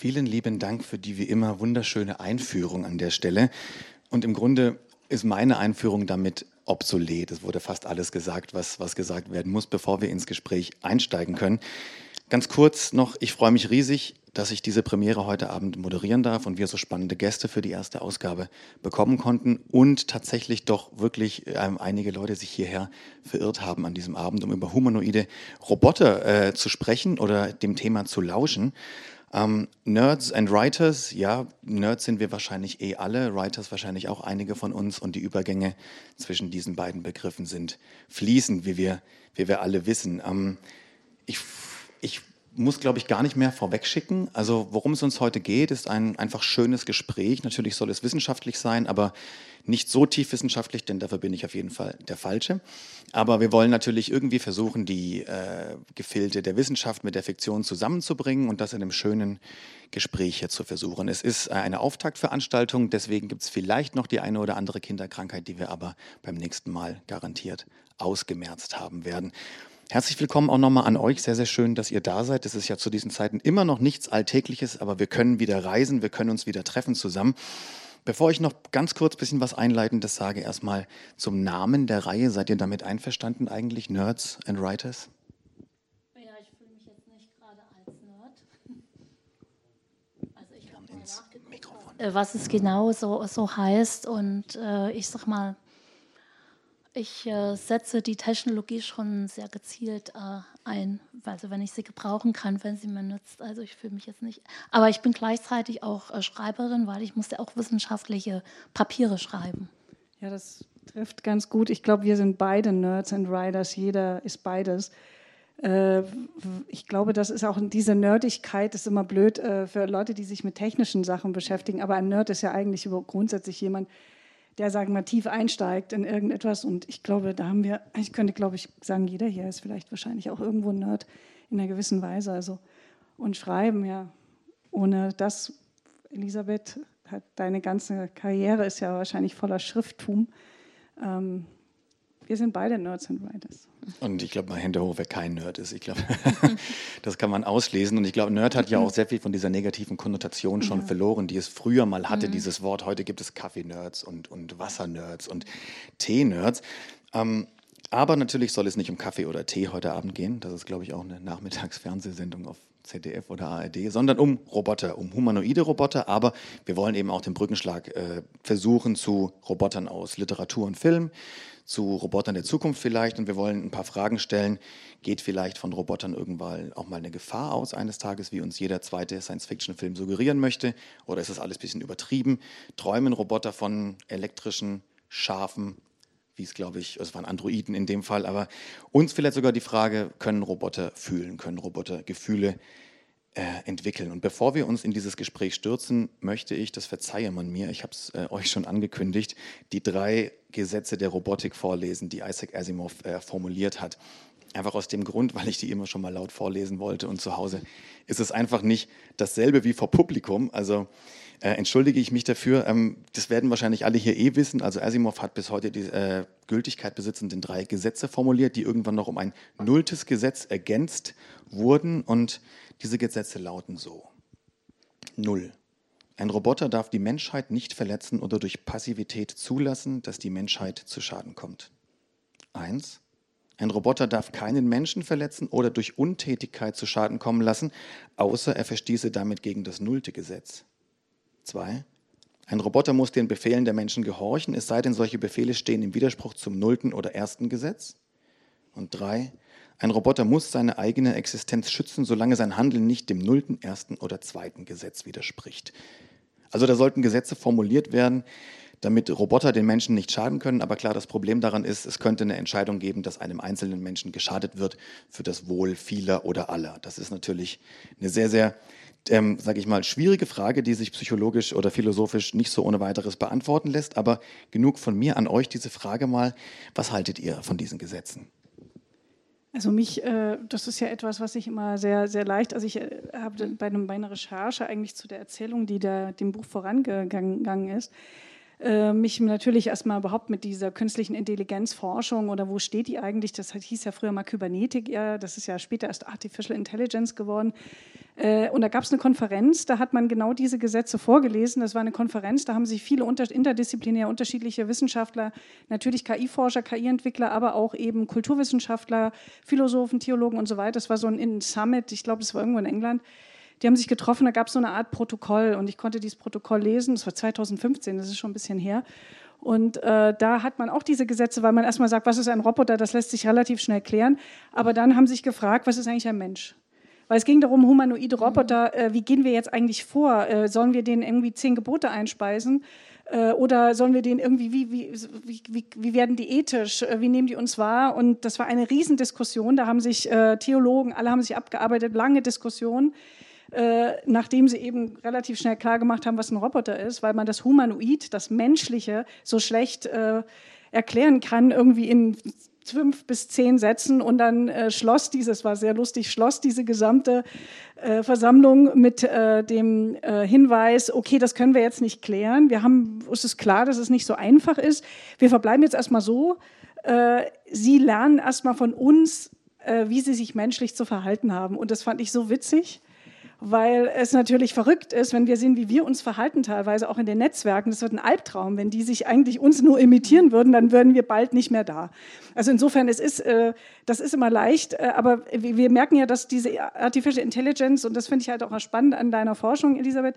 Vielen lieben Dank für die wie immer wunderschöne Einführung an der Stelle. Und im Grunde ist meine Einführung damit obsolet. Es wurde fast alles gesagt, was, was gesagt werden muss, bevor wir ins Gespräch einsteigen können. Ganz kurz noch, ich freue mich riesig, dass ich diese Premiere heute Abend moderieren darf und wir so spannende Gäste für die erste Ausgabe bekommen konnten und tatsächlich doch wirklich ähm, einige Leute sich hierher verirrt haben an diesem Abend, um über humanoide Roboter äh, zu sprechen oder dem Thema zu lauschen. Ähm, Nerds and Writers, ja, Nerds sind wir wahrscheinlich eh alle, Writers wahrscheinlich auch einige von uns und die Übergänge zwischen diesen beiden Begriffen sind fließend, wie wir, wie wir alle wissen. Ähm, ich ich muss, glaube ich, gar nicht mehr vorwegschicken. Also worum es uns heute geht, ist ein einfach schönes Gespräch. Natürlich soll es wissenschaftlich sein, aber nicht so tief wissenschaftlich, denn dafür bin ich auf jeden Fall der Falsche. Aber wir wollen natürlich irgendwie versuchen, die äh, Gefilde der Wissenschaft mit der Fiktion zusammenzubringen und das in einem schönen Gespräch hier zu versuchen. Es ist eine Auftaktveranstaltung, deswegen gibt es vielleicht noch die eine oder andere Kinderkrankheit, die wir aber beim nächsten Mal garantiert ausgemerzt haben werden. Herzlich willkommen auch nochmal an euch. Sehr, sehr schön, dass ihr da seid. Es ist ja zu diesen Zeiten immer noch nichts Alltägliches, aber wir können wieder reisen, wir können uns wieder treffen zusammen. Bevor ich noch ganz kurz ein bisschen was Einleitendes sage, erstmal zum Namen der Reihe. Seid ihr damit einverstanden eigentlich, Nerds and Writers? Ja, ich fühle mich jetzt nicht gerade als Nerd. Also ich habe nachgeguckt, äh, was es genau so, so heißt und äh, ich sag mal, ich äh, setze die Technologie schon sehr gezielt äh, ein, also wenn ich sie gebrauchen kann, wenn sie mir nützt. Also ich fühle mich jetzt nicht. Aber ich bin gleichzeitig auch äh, Schreiberin, weil ich musste auch wissenschaftliche Papiere schreiben. Ja, das trifft ganz gut. Ich glaube, wir sind beide Nerds und Writers. Jeder ist beides. Äh, ich glaube, das ist auch diese Nerdigkeit ist immer blöd äh, für Leute, die sich mit technischen Sachen beschäftigen. Aber ein Nerd ist ja eigentlich grundsätzlich jemand, sagen wir, tief einsteigt in irgendetwas. Und ich glaube, da haben wir, ich könnte, glaube ich, sagen, jeder hier ist vielleicht wahrscheinlich auch irgendwo ein Nerd in einer gewissen Weise. Also, und schreiben, ja, ohne das, Elisabeth, hat deine ganze Karriere ist ja wahrscheinlich voller Schrifttum. Ähm, wir sind beide Nerds and Writers. Und ich glaube mal Hände hoch, wer kein Nerd ist. Ich glaube, das kann man auslesen. Und ich glaube, Nerd hat ja auch sehr viel von dieser negativen Konnotation schon ja. verloren, die es früher mal hatte, mhm. dieses Wort. Heute gibt es Kaffee-Nerds und, und Wasser-Nerds und Tee-Nerds. Ähm, aber natürlich soll es nicht um Kaffee oder Tee heute Abend gehen. Das ist, glaube ich, auch eine Nachmittagsfernsehsendung auf ZDF oder ARD, sondern um Roboter, um humanoide Roboter. Aber wir wollen eben auch den Brückenschlag äh, versuchen zu Robotern aus Literatur und Film, zu Robotern der Zukunft vielleicht und wir wollen ein paar Fragen stellen. Geht vielleicht von Robotern irgendwann auch mal eine Gefahr aus eines Tages, wie uns jeder zweite Science-Fiction-Film suggerieren möchte? Oder ist das alles ein bisschen übertrieben? Träumen Roboter von elektrischen Schafen, wie es glaube ich, es waren Androiden in dem Fall, aber uns vielleicht sogar die Frage, können Roboter fühlen, können Roboter Gefühle äh, entwickeln. Und bevor wir uns in dieses Gespräch stürzen, möchte ich, das verzeihe man mir, ich habe es äh, euch schon angekündigt, die drei Gesetze der Robotik vorlesen, die Isaac Asimov äh, formuliert hat. Einfach aus dem Grund, weil ich die immer schon mal laut vorlesen wollte und zu Hause ist es einfach nicht dasselbe wie vor Publikum. Also äh, entschuldige ich mich dafür. Ähm, das werden wahrscheinlich alle hier eh wissen. Also Asimov hat bis heute die äh, Gültigkeit besitzenden drei Gesetze formuliert, die irgendwann noch um ein nulltes Gesetz ergänzt wurden. Und diese Gesetze lauten so. Null. Ein Roboter darf die Menschheit nicht verletzen oder durch Passivität zulassen, dass die Menschheit zu Schaden kommt. Eins. Ein Roboter darf keinen Menschen verletzen oder durch Untätigkeit zu Schaden kommen lassen, außer er verstieße damit gegen das nullte Gesetz. Zwei. Ein Roboter muss den Befehlen der Menschen gehorchen, es sei denn, solche Befehle stehen im Widerspruch zum nullten oder ersten Gesetz. Und drei. Ein Roboter muss seine eigene Existenz schützen, solange sein Handeln nicht dem nullten, ersten oder zweiten Gesetz widerspricht. Also da sollten Gesetze formuliert werden, damit Roboter den Menschen nicht schaden können. Aber klar, das Problem daran ist, es könnte eine Entscheidung geben, dass einem einzelnen Menschen geschadet wird für das Wohl vieler oder aller. Das ist natürlich eine sehr, sehr, ähm, sage ich mal, schwierige Frage, die sich psychologisch oder philosophisch nicht so ohne weiteres beantworten lässt. Aber genug von mir an euch diese Frage mal, was haltet ihr von diesen Gesetzen? Also mich, äh, das ist ja etwas, was ich immer sehr, sehr leicht, also ich äh, habe bei, einem, bei einer Recherche eigentlich zu der Erzählung, die der, dem Buch vorangegangen ist, äh, mich natürlich erstmal überhaupt mit dieser künstlichen Intelligenzforschung oder wo steht die eigentlich, das hieß ja früher mal Kybernetik, ja, das ist ja später erst Artificial Intelligence geworden. Äh, und da gab es eine Konferenz, da hat man genau diese Gesetze vorgelesen. Das war eine Konferenz, da haben sich viele unter, interdisziplinär unterschiedliche Wissenschaftler, natürlich KI-Forscher, KI-Entwickler, aber auch eben Kulturwissenschaftler, Philosophen, Theologen und so weiter. Das war so ein Summit, ich glaube, das war irgendwo in England die haben sich getroffen, da gab es so eine Art Protokoll und ich konnte dieses Protokoll lesen, das war 2015, das ist schon ein bisschen her. Und äh, da hat man auch diese Gesetze, weil man erstmal sagt, was ist ein Roboter, das lässt sich relativ schnell klären. Aber dann haben sich gefragt, was ist eigentlich ein Mensch? Weil es ging darum, humanoide Roboter, äh, wie gehen wir jetzt eigentlich vor? Äh, sollen wir denen irgendwie zehn Gebote einspeisen? Äh, oder sollen wir den irgendwie, wie, wie, wie, wie, werden die ethisch, äh, wie nehmen die uns wahr? Und das war eine Riesendiskussion, da haben sich äh, Theologen, alle haben sich abgearbeitet, lange Diskussion äh, nachdem sie eben relativ schnell klar gemacht haben, was ein Roboter ist, weil man das Humanoid, das Menschliche, so schlecht äh, erklären kann, irgendwie in fünf bis zehn Sätzen und dann äh, schloss dieses, war sehr lustig, schloss diese gesamte äh, Versammlung mit äh, dem äh, Hinweis, okay, das können wir jetzt nicht klären. Wir haben, es ist klar, dass es nicht so einfach ist. Wir verbleiben jetzt erstmal so. Äh, sie lernen erstmal von uns, wie sie sich menschlich zu verhalten haben. Und das fand ich so witzig weil es natürlich verrückt ist, wenn wir sehen, wie wir uns verhalten, teilweise auch in den Netzwerken. Das wird ein Albtraum. Wenn die sich eigentlich uns nur imitieren würden, dann würden wir bald nicht mehr da. Also insofern, es ist, äh, das ist immer leicht, äh, aber wir merken ja, dass diese Artificial Intelligence, und das finde ich halt auch spannend an deiner Forschung, Elisabeth,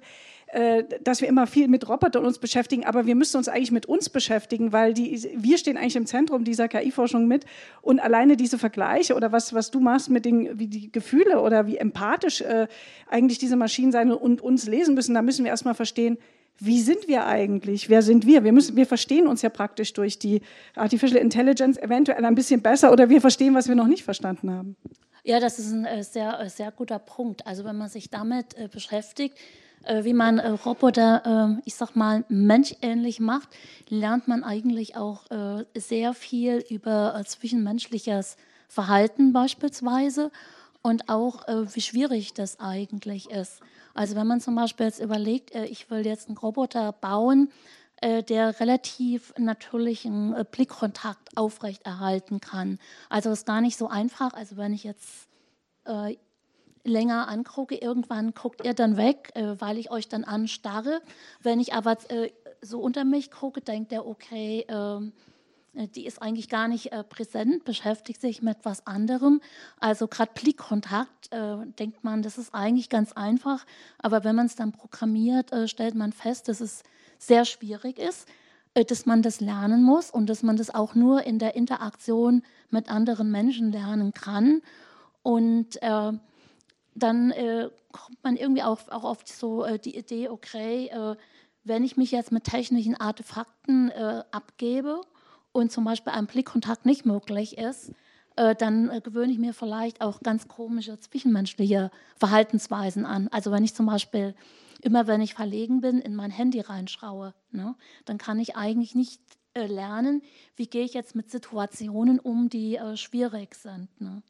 dass wir immer viel mit Robotern uns beschäftigen, aber wir müssen uns eigentlich mit uns beschäftigen, weil die, wir stehen eigentlich im Zentrum dieser KI-Forschung mit und alleine diese Vergleiche oder was, was du machst mit den, wie die Gefühle oder wie empathisch äh, eigentlich diese Maschinen sein und uns lesen müssen, da müssen wir erstmal verstehen, wie sind wir eigentlich? Wer sind wir? Wir, müssen, wir verstehen uns ja praktisch durch die Artificial Intelligence eventuell ein bisschen besser oder wir verstehen, was wir noch nicht verstanden haben. Ja, das ist ein äh, sehr, äh, sehr guter Punkt. Also wenn man sich damit äh, beschäftigt, äh, wie man äh, Roboter, äh, ich sag mal, menschähnlich macht, lernt man eigentlich auch äh, sehr viel über äh, zwischenmenschliches Verhalten beispielsweise und auch, äh, wie schwierig das eigentlich ist. Also wenn man zum Beispiel jetzt überlegt, ich will jetzt einen Roboter bauen, der relativ natürlichen Blickkontakt aufrechterhalten kann. Also ist gar nicht so einfach. Also wenn ich jetzt länger angucke, irgendwann guckt ihr dann weg, äh, weil ich euch dann anstarre. Wenn ich aber äh, so unter mich gucke, denkt er, okay, ähm, äh, die ist eigentlich gar nicht äh, präsent, beschäftigt sich mit was anderem. Also gerade Blickkontakt, äh, denkt man, das ist eigentlich ganz einfach. Aber wenn man es dann programmiert, äh, stellt man fest, dass es sehr schwierig ist, dass man das lernen muss und dass man das auch nur in der Interaktion mit anderen Menschen lernen kann. Und dann äh, kommt man irgendwie auch, auch auf so äh, die Idee, okay, äh, wenn ich mich jetzt mit technischen Artefakten äh, abgebe und zum Beispiel ein Blickkontakt nicht möglich ist, äh, dann äh, gewöhne ich mir vielleicht auch ganz komische zwischenmenschliche Verhaltensweisen an. Also wenn ich zum Beispiel immer, wenn ich verlegen bin, in mein Handy reinschaue, ne, dann kann ich eigentlich nicht lernen, wie gehe ich jetzt mit Situationen um, die schwierig sind. Ne?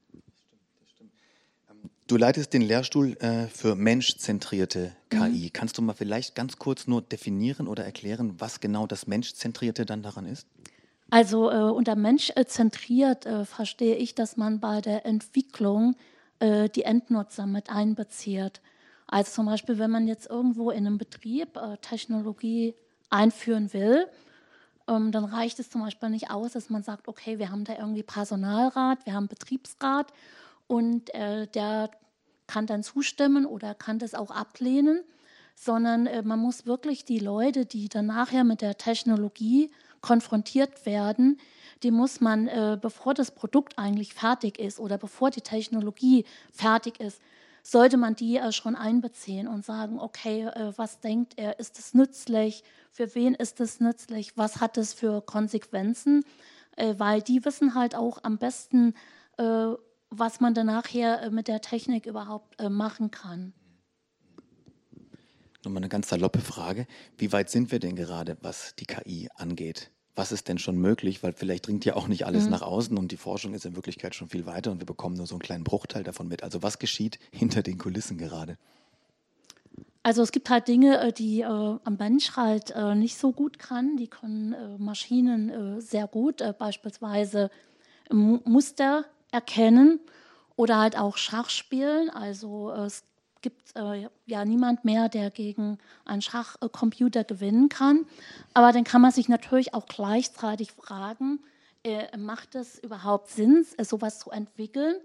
Du leitest den Lehrstuhl äh, für menschzentrierte KI. Mhm. Kannst du mal vielleicht ganz kurz nur definieren oder erklären, was genau das Menschzentrierte dann daran ist? Also äh, unter menschzentriert äh, verstehe ich, dass man bei der Entwicklung äh, die Endnutzer mit einbezieht. Also zum Beispiel, wenn man jetzt irgendwo in einem Betrieb äh, Technologie einführen will, ähm, dann reicht es zum Beispiel nicht aus, dass man sagt, okay, wir haben da irgendwie Personalrat, wir haben Betriebsrat und äh, der kann dann zustimmen oder kann das auch ablehnen, sondern äh, man muss wirklich die Leute, die dann nachher mit der Technologie konfrontiert werden, die muss man, äh, bevor das Produkt eigentlich fertig ist oder bevor die Technologie fertig ist, sollte man die äh, schon einbeziehen und sagen, okay, äh, was denkt er, ist es nützlich, für wen ist es nützlich, was hat es für Konsequenzen, äh, weil die wissen halt auch am besten, äh, was man dann nachher äh, mit der Technik überhaupt äh, machen kann. Nochmal eine ganz saloppe Frage. Wie weit sind wir denn gerade, was die KI angeht? Was ist denn schon möglich? Weil vielleicht dringt ja auch nicht alles mhm. nach außen und die Forschung ist in Wirklichkeit schon viel weiter und wir bekommen nur so einen kleinen Bruchteil davon mit. Also was geschieht hinter den Kulissen gerade? Also es gibt halt Dinge, äh, die äh, ein Mensch halt äh, nicht so gut kann. Die können äh, Maschinen sehr gut, beispielsweise Muster erkennen oder halt auch Schach spielen. Also es gibt ja niemand mehr, der gegen einen Schachcomputer gewinnen kann. Aber dann kann man sich natürlich auch gleichzeitig fragen, macht es überhaupt Sinn, sowas zu entwickeln?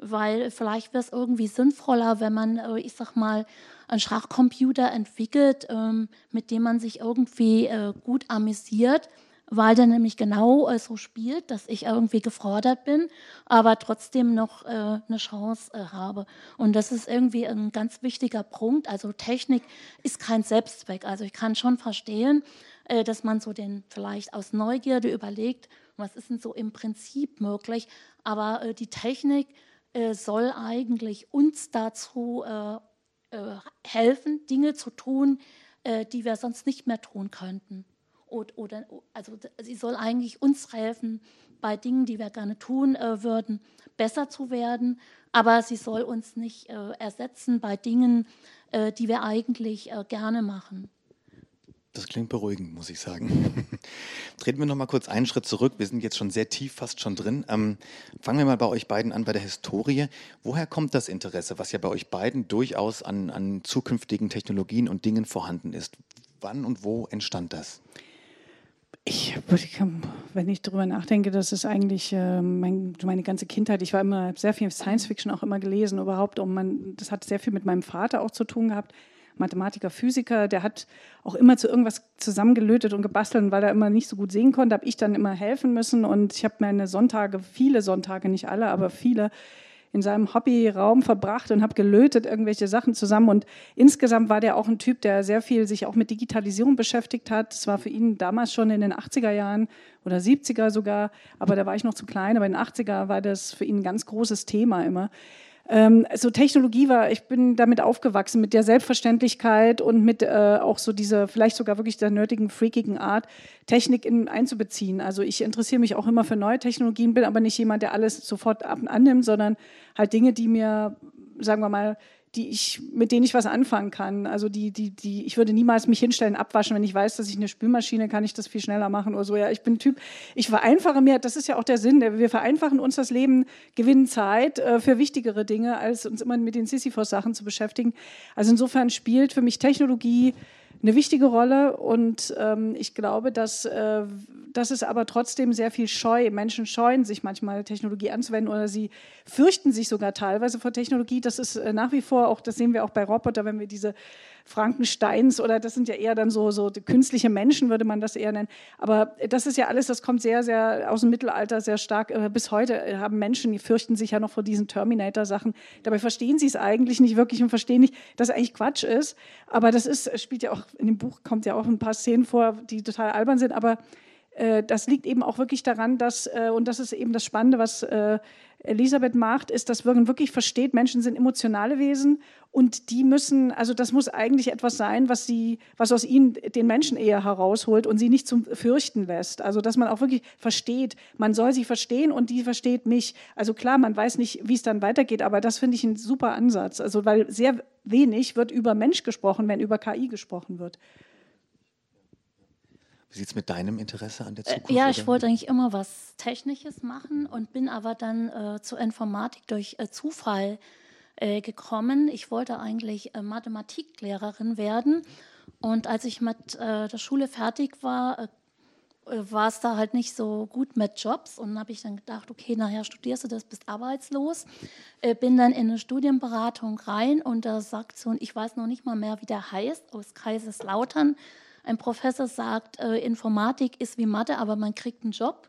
weil vielleicht wäre es irgendwie sinnvoller, wenn man, äh, ich sag mal, einen Schachcomputer entwickelt, ähm, mit dem man sich irgendwie äh, gut amüsiert, weil der nämlich genau äh, so spielt, dass ich irgendwie gefordert bin, aber trotzdem noch eine Chance habe. Und das ist irgendwie ein ganz wichtiger Punkt. Also Technik ist kein Selbstzweck. Also ich kann schon verstehen, dass man so den vielleicht aus Neugierde überlegt, was ist denn so im Prinzip möglich. Aber die Technik äh, soll eigentlich uns dazu äh, äh, helfen, Dinge zu tun, äh, die wir sonst nicht mehr tun könnten. Oder, oder, also sie soll eigentlich uns helfen, bei Dingen, die wir gerne tun äh, würden, besser zu werden. Aber sie soll uns nicht äh, ersetzen bei Dingen, die wir eigentlich gerne machen. Das klingt beruhigend, muss ich sagen. Treten wir noch mal kurz einen Schritt zurück. Wir sind jetzt schon sehr tief, fast schon drin. Ähm, fangen wir mal bei euch beiden an, bei der Historie. Woher kommt das Interesse, was ja bei euch beiden durchaus an, an zukünftigen Technologien und Dingen vorhanden ist? Wann und wo entstand das? Ich, wenn ich darüber nachdenke, das ist eigentlich äh, mein, meine ganze Kindheit. Ich war immer sehr viel Science Fiction auch immer gelesen, überhaupt. Um man, das hat sehr viel mit meinem Vater auch zu tun gehabt. Mathematiker, Physiker, der hat auch immer zu irgendwas zusammengelötet und gebastelt. Und weil er immer nicht so gut sehen konnte, habe ich dann immer helfen müssen. Und ich habe meine Sonntage, viele Sonntage, nicht alle, aber viele, in seinem Hobbyraum verbracht und habe gelötet irgendwelche Sachen zusammen. Und insgesamt war der auch ein Typ, der sehr viel sich auch mit Digitalisierung beschäftigt hat. Das war für ihn damals schon in den 80er Jahren oder 70er sogar, aber da war ich noch zu klein, aber in den 80er war das für ihn ein ganz großes Thema immer ähm, so Technologie war, ich bin damit aufgewachsen, mit der Selbstverständlichkeit und mit äh, auch so dieser, vielleicht sogar wirklich der nerdigen, freakigen Art, Technik in, einzubeziehen. Also ich interessiere mich auch immer für neue Technologien, bin aber nicht jemand, der alles sofort annimmt, sondern halt Dinge, die mir, sagen wir mal, die ich, mit denen ich was anfangen kann. Also die, die, die, ich würde niemals mich hinstellen, abwaschen, wenn ich weiß, dass ich eine Spülmaschine kann ich das viel schneller machen oder so. Ja, ich bin Typ, ich vereinfache mir, das ist ja auch der Sinn, wir vereinfachen uns das Leben, gewinnen Zeit äh, für wichtigere Dinge, als uns immer mit den Sisyphos-Sachen zu beschäftigen. Also insofern spielt für mich Technologie eine wichtige Rolle und ähm, ich glaube, dass, äh, dass es aber trotzdem sehr viel Scheu, Menschen scheuen sich manchmal Technologie anzuwenden oder sie fürchten sich sogar teilweise vor Technologie. Das ist äh, nach wie vor auch, das sehen wir auch bei Roboter, wenn wir diese Frankensteins oder das sind ja eher dann so, so künstliche Menschen, würde man das eher nennen. Aber das ist ja alles, das kommt sehr, sehr aus dem Mittelalter sehr stark. Äh, bis heute äh, haben Menschen, die fürchten sich ja noch vor diesen Terminator-Sachen. Dabei verstehen sie es eigentlich nicht wirklich und verstehen nicht, dass es eigentlich Quatsch ist. Aber das ist, spielt ja auch, in dem Buch kommt ja auch ein paar Szenen vor, die total albern sind, aber das liegt eben auch wirklich daran, dass, und das ist eben das Spannende, was Elisabeth macht, ist, dass man wirklich versteht, Menschen sind emotionale Wesen und die müssen, also das muss eigentlich etwas sein, was sie, was aus ihnen den Menschen eher herausholt und sie nicht zum Fürchten lässt. Also dass man auch wirklich versteht, man soll sie verstehen und die versteht mich. Also klar, man weiß nicht, wie es dann weitergeht, aber das finde ich ein super Ansatz. Also weil sehr wenig wird über Mensch gesprochen, wenn über KI gesprochen wird. Wie sieht es mit deinem Interesse an der äh, Zukunft? Äh, ja, ich wollte eigentlich immer was Technisches machen und bin aber dann äh, zur Informatik durch äh, Zufall äh, gekommen. Ich wollte eigentlich äh, Mathematiklehrerin werden. Und als ich mit der Schule fertig war, war es da halt nicht so gut mit Jobs. Und dann habe ich dann gedacht, okay, nachher studierst du das, bist arbeitslos. bin dann in eine Studienberatung rein und da sagt so, und ich weiß noch nicht mal mehr, wie der heißt, aus Kaiserslautern ein Professor sagt, äh, Informatik ist wie Mathe, aber man kriegt einen Job.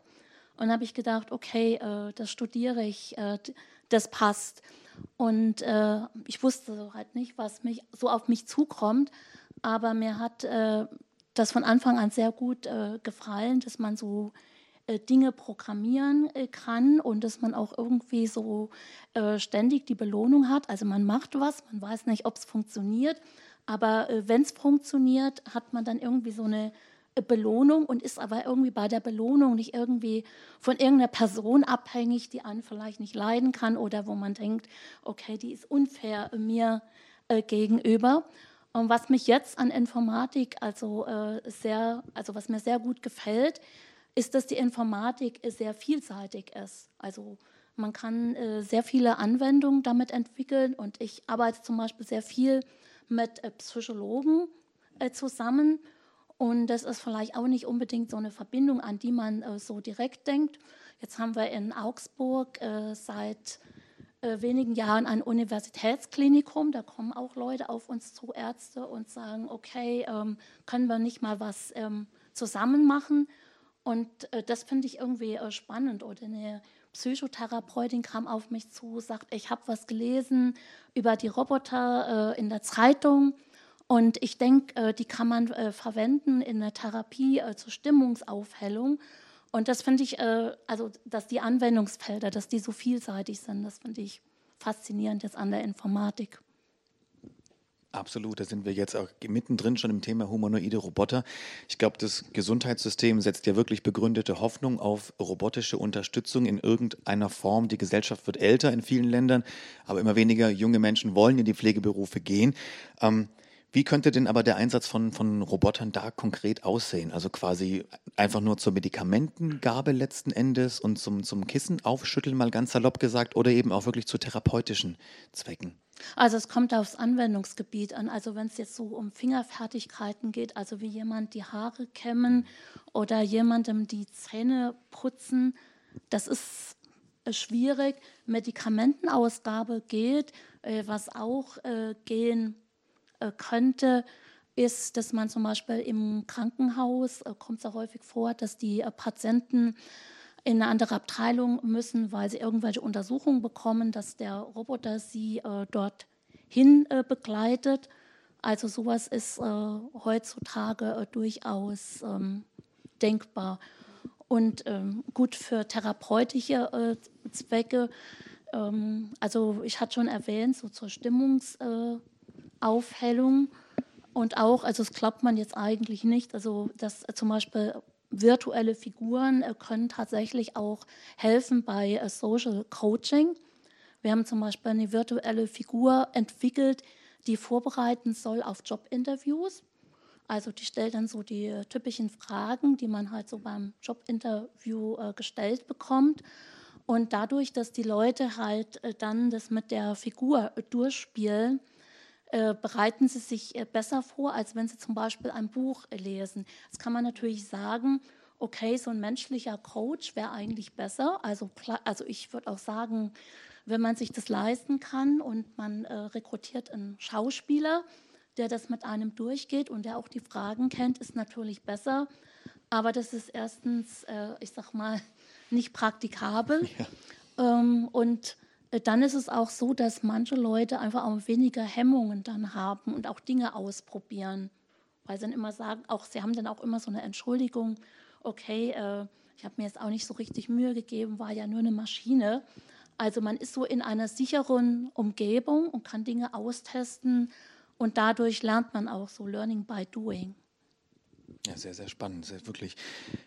Und habe ich gedacht, okay, äh, das studiere ich, äh, das passt. Und äh, ich wusste halt nicht, was mich so auf mich zukommt, aber mir hat äh, das von Anfang an sehr gut äh, gefallen, dass man so Dinge programmieren kann und dass man auch irgendwie so ständig die Belohnung hat. Also man macht was, man weiß nicht, ob es funktioniert, aber äh, wenn es funktioniert, hat man dann irgendwie so eine äh, Belohnung und ist aber irgendwie bei der Belohnung nicht irgendwie von irgendeiner Person abhängig, die einen vielleicht nicht leiden kann oder wo man denkt, okay, die ist unfair mir äh, gegenüber. Und was mich jetzt an Informatik also äh, sehr, also was mir sehr gut gefällt, ist, dass die Informatik sehr vielseitig ist. Also man kann äh, sehr viele Anwendungen damit entwickeln und ich arbeite zum Beispiel sehr viel mit äh, Psychologen äh, zusammen und das ist vielleicht auch nicht unbedingt so eine Verbindung, an die man äh, so direkt denkt. Jetzt haben wir in Augsburg seit wenigen Jahren ein Universitätsklinikum. Da kommen auch Leute auf uns zu, Ärzte, und sagen, okay, ähm, können wir nicht mal was ähm, zusammen machen? Und äh, das finde ich irgendwie äh, spannend. Oder eine Psychotherapeutin kam auf mich zu, sagt, ich habe was gelesen über die Roboter äh, in der Zeitung. Und ich denke, äh, die kann man äh, verwenden in der Therapie zur Stimmungsaufhellung. Und das finde ich, äh, also dass die Anwendungsfelder, dass die so vielseitig sind, das finde ich faszinierend jetzt an der Informatik. Absolut, da sind wir jetzt auch mittendrin schon im Thema humanoide Roboter. Ich glaube, das Gesundheitssystem setzt ja wirklich begründete Hoffnung auf robotische Unterstützung in irgendeiner Form. Die Gesellschaft wird älter in vielen Ländern, aber immer weniger junge Menschen wollen in die Pflegeberufe gehen. Ähm, wie könnte denn aber der Einsatz von, von Robotern da konkret aussehen? Also quasi einfach nur zur Medikamentengabe letzten Endes und zum, zum Kissen aufschütteln, mal ganz salopp gesagt, oder eben auch wirklich zu therapeutischen Zwecken? Also es kommt aufs Anwendungsgebiet an. Also wenn es jetzt so um Fingerfertigkeiten geht, also wie jemand die Haare kämmen oder jemandem die Zähne putzen, das ist äh, schwierig. Medikamentenausgabe geht, äh, was auch äh, gehen könnte, ist, dass man zum Beispiel im Krankenhaus, kommt es ja häufig vor, dass die Patienten in eine andere Abteilung müssen, weil sie irgendwelche Untersuchungen bekommen, dass der Roboter sie äh, dorthin äh, begleitet. Also sowas ist äh, heutzutage äh, durchaus ähm, denkbar. Und ähm, gut für therapeutische Zwecke. Ähm, also ich hatte schon erwähnt, so zur Stimmungs- Aufhellung und auch, also das glaubt man jetzt eigentlich nicht, also dass zum Beispiel virtuelle Figuren äh, können tatsächlich auch helfen bei äh, Social Coaching. Wir haben zum Beispiel eine virtuelle Figur entwickelt, die vorbereiten soll auf Jobinterviews. Also die stellt dann so die äh, typischen Fragen, die man halt so beim Jobinterview gestellt bekommt. Und dadurch, dass die Leute halt dann das mit der Figur durchspielen, äh, bereiten sie sich äh, besser vor, als wenn sie zum Beispiel ein Buch lesen. Jetzt kann man natürlich sagen, okay, so ein menschlicher Coach wäre eigentlich besser. Also, also ich würde auch sagen, wenn man sich das leisten kann und man äh, rekrutiert einen Schauspieler, der das mit einem durchgeht und der auch die Fragen kennt, ist natürlich besser. Aber das ist erstens, äh, ich sag mal, nicht praktikabel. Ja. Ähm, und äh, dann ist es auch so, dass manche Leute einfach auch weniger Hemmungen dann haben und auch Dinge ausprobieren. Weil sie dann immer sagen, auch sie haben dann auch immer so eine Entschuldigung, okay, äh, ich habe mir jetzt auch nicht so richtig Mühe gegeben, war ja nur eine Maschine. Also man ist so in einer sicheren Umgebung und kann Dinge austesten und dadurch lernt man auch so Learning by Doing. Ja, sehr, sehr spannend. Sehr, wirklich.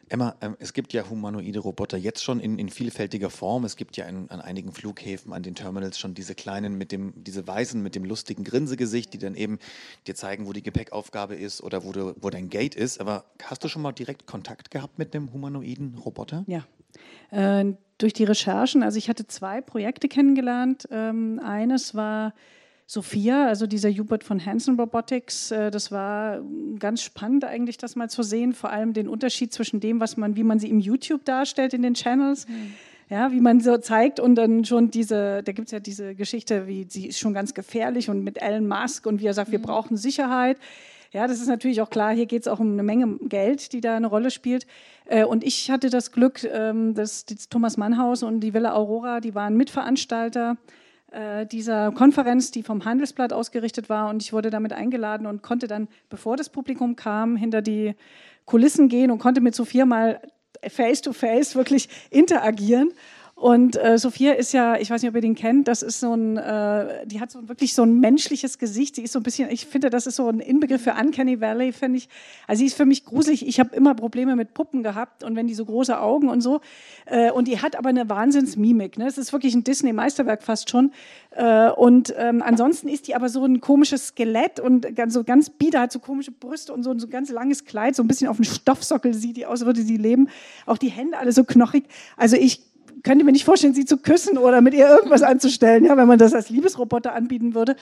Emma, ähm, es gibt ja humanoide Roboter jetzt schon in, in vielfältiger Form. Es gibt ja in, an einigen Flughäfen, an den Terminals schon diese kleinen mit dem, diese weißen mit dem lustigen Grinsegesicht, die dann eben dir zeigen, wo die Gepäckaufgabe ist oder wo, du, wo dein Gate ist. Aber hast du schon mal direkt Kontakt gehabt mit einem humanoiden Roboter? Ja. Äh, durch die Recherchen, also ich hatte zwei Projekte kennengelernt. Ähm, eines war Sophia, also dieser Hubert von Hansen Robotics, äh, das war ganz spannend eigentlich, das mal zu sehen, vor allem den Unterschied zwischen dem, was man, wie man sie im YouTube darstellt in den Channels. Mhm. Ja, wie man so zeigt und dann schon diese, da gibt es ja diese Geschichte, wie sie ist schon ganz gefährlich und mit Elon Musk und wie er sagt, mhm. wir brauchen Sicherheit. Ja, das ist natürlich auch klar, hier geht es auch um eine Menge Geld, die da eine Rolle spielt. Äh, und ich hatte das Glück, ähm, dass Thomas Mannhaus und die Villa Aurora, die waren Mitveranstalter dieser Konferenz, die vom Handelsblatt ausgerichtet war. Und ich wurde damit eingeladen und konnte dann, bevor das Publikum kam, hinter die Kulissen gehen und konnte mit Sophia mal face to face wirklich interagieren. Und äh, Sophia ist ja, ich weiß nicht, ob ihr den kennt, das ist so ein, äh, die hat so wirklich so ein menschliches Gesicht. Sie ist so ein bisschen, ich finde, das ist so ein Inbegriff für Uncanny Valley, finde ich. Also sie ist für mich gruselig. Ich habe immer Probleme mit Puppen gehabt und wenn die so große Augen und so. Äh, und die hat aber eine Wahnsinnsmimik. Ne? Es ist wirklich ein Disney-Meisterwerk fast schon. Äh, und ähm, ansonsten ist die aber so ein komisches Skelett und ganz, so ganz bieder, hat so komische Brüste und so, so ein ganz langes Kleid, so ein bisschen auf dem Stoffsockel sieht die aus, würde sie leben. Auch die Hände alle so knochig. Also ich könnte mir nicht vorstellen, sie zu küssen oder mit ihr irgendwas anzustellen, ja, wenn man das als Liebesroboter anbieten würde.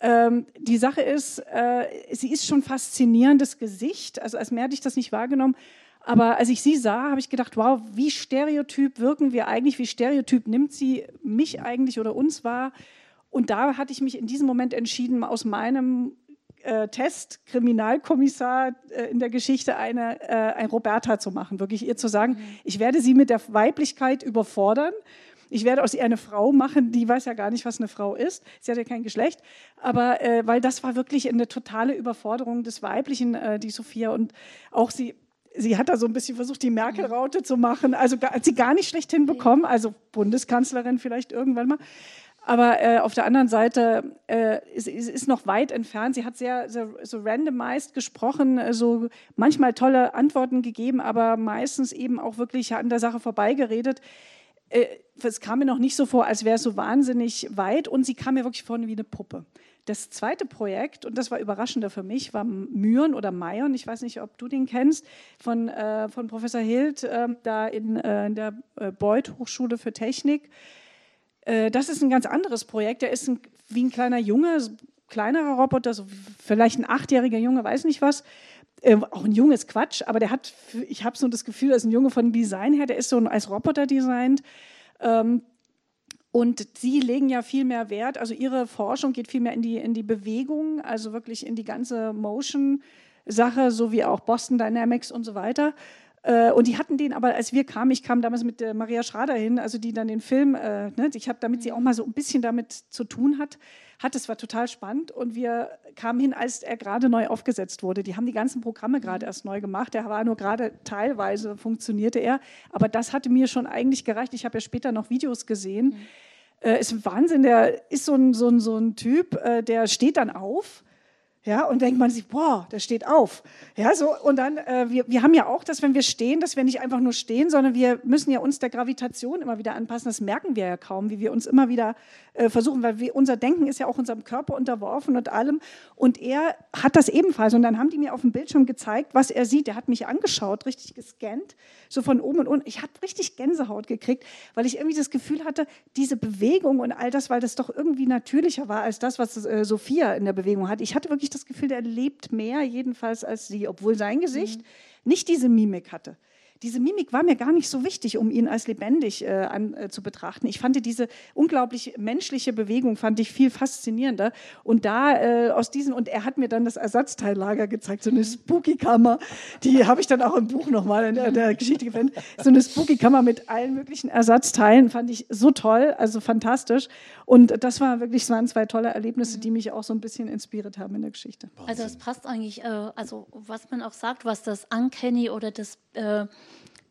Ähm, die Sache ist, äh, sie ist schon faszinierendes Gesicht. Also als mehr hatte ich das nicht wahrgenommen. Aber als ich sie sah, habe ich gedacht, wow, wie stereotyp wirken wir eigentlich, wie stereotyp nimmt sie mich eigentlich oder uns wahr. Und da hatte ich mich in diesem Moment entschieden, aus meinem äh, Test Kriminalkommissar äh, in der Geschichte eine, äh, ein Roberta zu machen, wirklich ihr zu sagen, mhm. ich werde sie mit der Weiblichkeit überfordern. Ich werde aus ihr eine Frau machen, die weiß ja gar nicht, was eine Frau ist. Sie hat ja kein Geschlecht. Aber äh, weil das war wirklich eine totale Überforderung des Weiblichen, äh, die Sophia. Und auch sie, sie hat da so ein bisschen versucht, die Merkel-Raute zu machen. Also hat sie gar nicht schlecht hinbekommen. Also Bundeskanzlerin vielleicht irgendwann mal. Aber äh, auf der anderen Seite äh, ist, ist noch weit entfernt. Sie hat sehr, sehr so randomized gesprochen, äh, so manchmal tolle Antworten gegeben, aber meistens eben auch wirklich an der Sache vorbeigeredet. Äh, es kam mir noch nicht so vor, als wäre es so wahnsinnig weit und sie kam mir wirklich vorne wie eine Puppe. Das zweite Projekt, und das war überraschender für mich, war Myren oder Mayon, ich weiß nicht, ob du den kennst, von, äh, von Professor Hild, äh, da in, äh, in der äh, Beuth Hochschule für Technik. Äh, das ist ein ganz anderes Projekt. Der ist ein, wie ein kleiner Junge, kleinerer Roboter, so vielleicht ein achtjähriger Junge, weiß nicht was. Äh, auch ein junges Quatsch, aber der hat, ich habe so das Gefühl, er ist ein Junge von Design her, der ist so ein, als Roboter designt. Ähm, und sie legen ja viel mehr Wert, also ihre Forschung geht viel mehr in die, in die Bewegung, also wirklich in die ganze Motion-Sache, so wie auch Boston Dynamics und so weiter. Äh, und die hatten den aber, als wir kamen, ich kam damals mit äh, Maria Schrader hin, also die dann den Film, äh, ne, ich habe, damit sie auch mal so ein bisschen damit zu tun hat, hat, es war total spannend und wir kamen hin, als er gerade neu aufgesetzt wurde. Die haben die ganzen Programme gerade erst neu gemacht, der war nur gerade teilweise funktionierte er, aber das hatte mir schon eigentlich gereicht. Ich habe ja später noch Videos gesehen. Mhm. Äh, ist Wahnsinn, der ist so ein, so ein, so ein Typ, äh, der steht dann auf ja, und denkt man sich, boah, der steht auf. Ja, so, und dann, äh, wir, wir haben ja auch das, wenn wir stehen, dass wir nicht einfach nur stehen, sondern wir müssen ja uns der Gravitation immer wieder anpassen. Das merken wir ja kaum, wie wir uns immer wieder äh, versuchen, weil wir, unser Denken ist ja auch unserem Körper unterworfen und allem. Und er hat das ebenfalls. Und dann haben die mir auf dem Bildschirm gezeigt, was er sieht. Er hat mich angeschaut, richtig gescannt, so von oben und unten. Ich habe richtig Gänsehaut gekriegt, weil ich irgendwie das Gefühl hatte, diese Bewegung und all das, weil das doch irgendwie natürlicher war als das, was äh, Sophia in der Bewegung hat. Ich hatte wirklich das Gefühl, der lebt mehr, jedenfalls als sie, obwohl sein Gesicht mhm. nicht diese Mimik hatte diese Mimik war mir gar nicht so wichtig, um ihn als lebendig äh, an, äh, zu betrachten. Ich fand diese unglaublich menschliche Bewegung fand ich viel faszinierender. Und da äh, aus diesen und er hat mir dann das Ersatzteillager gezeigt, so eine Spooky-Kammer. Die habe ich dann auch im Buch nochmal in der, der Geschichte gefunden. So eine Spooky-Kammer mit allen möglichen Ersatzteilen fand ich so toll, also fantastisch. Und das war wirklich, es waren zwei tolle Erlebnisse, die mich auch so ein bisschen inspiriert haben in der Geschichte. Also es passt eigentlich, äh, also was man auch sagt, was das Uncanny oder das äh,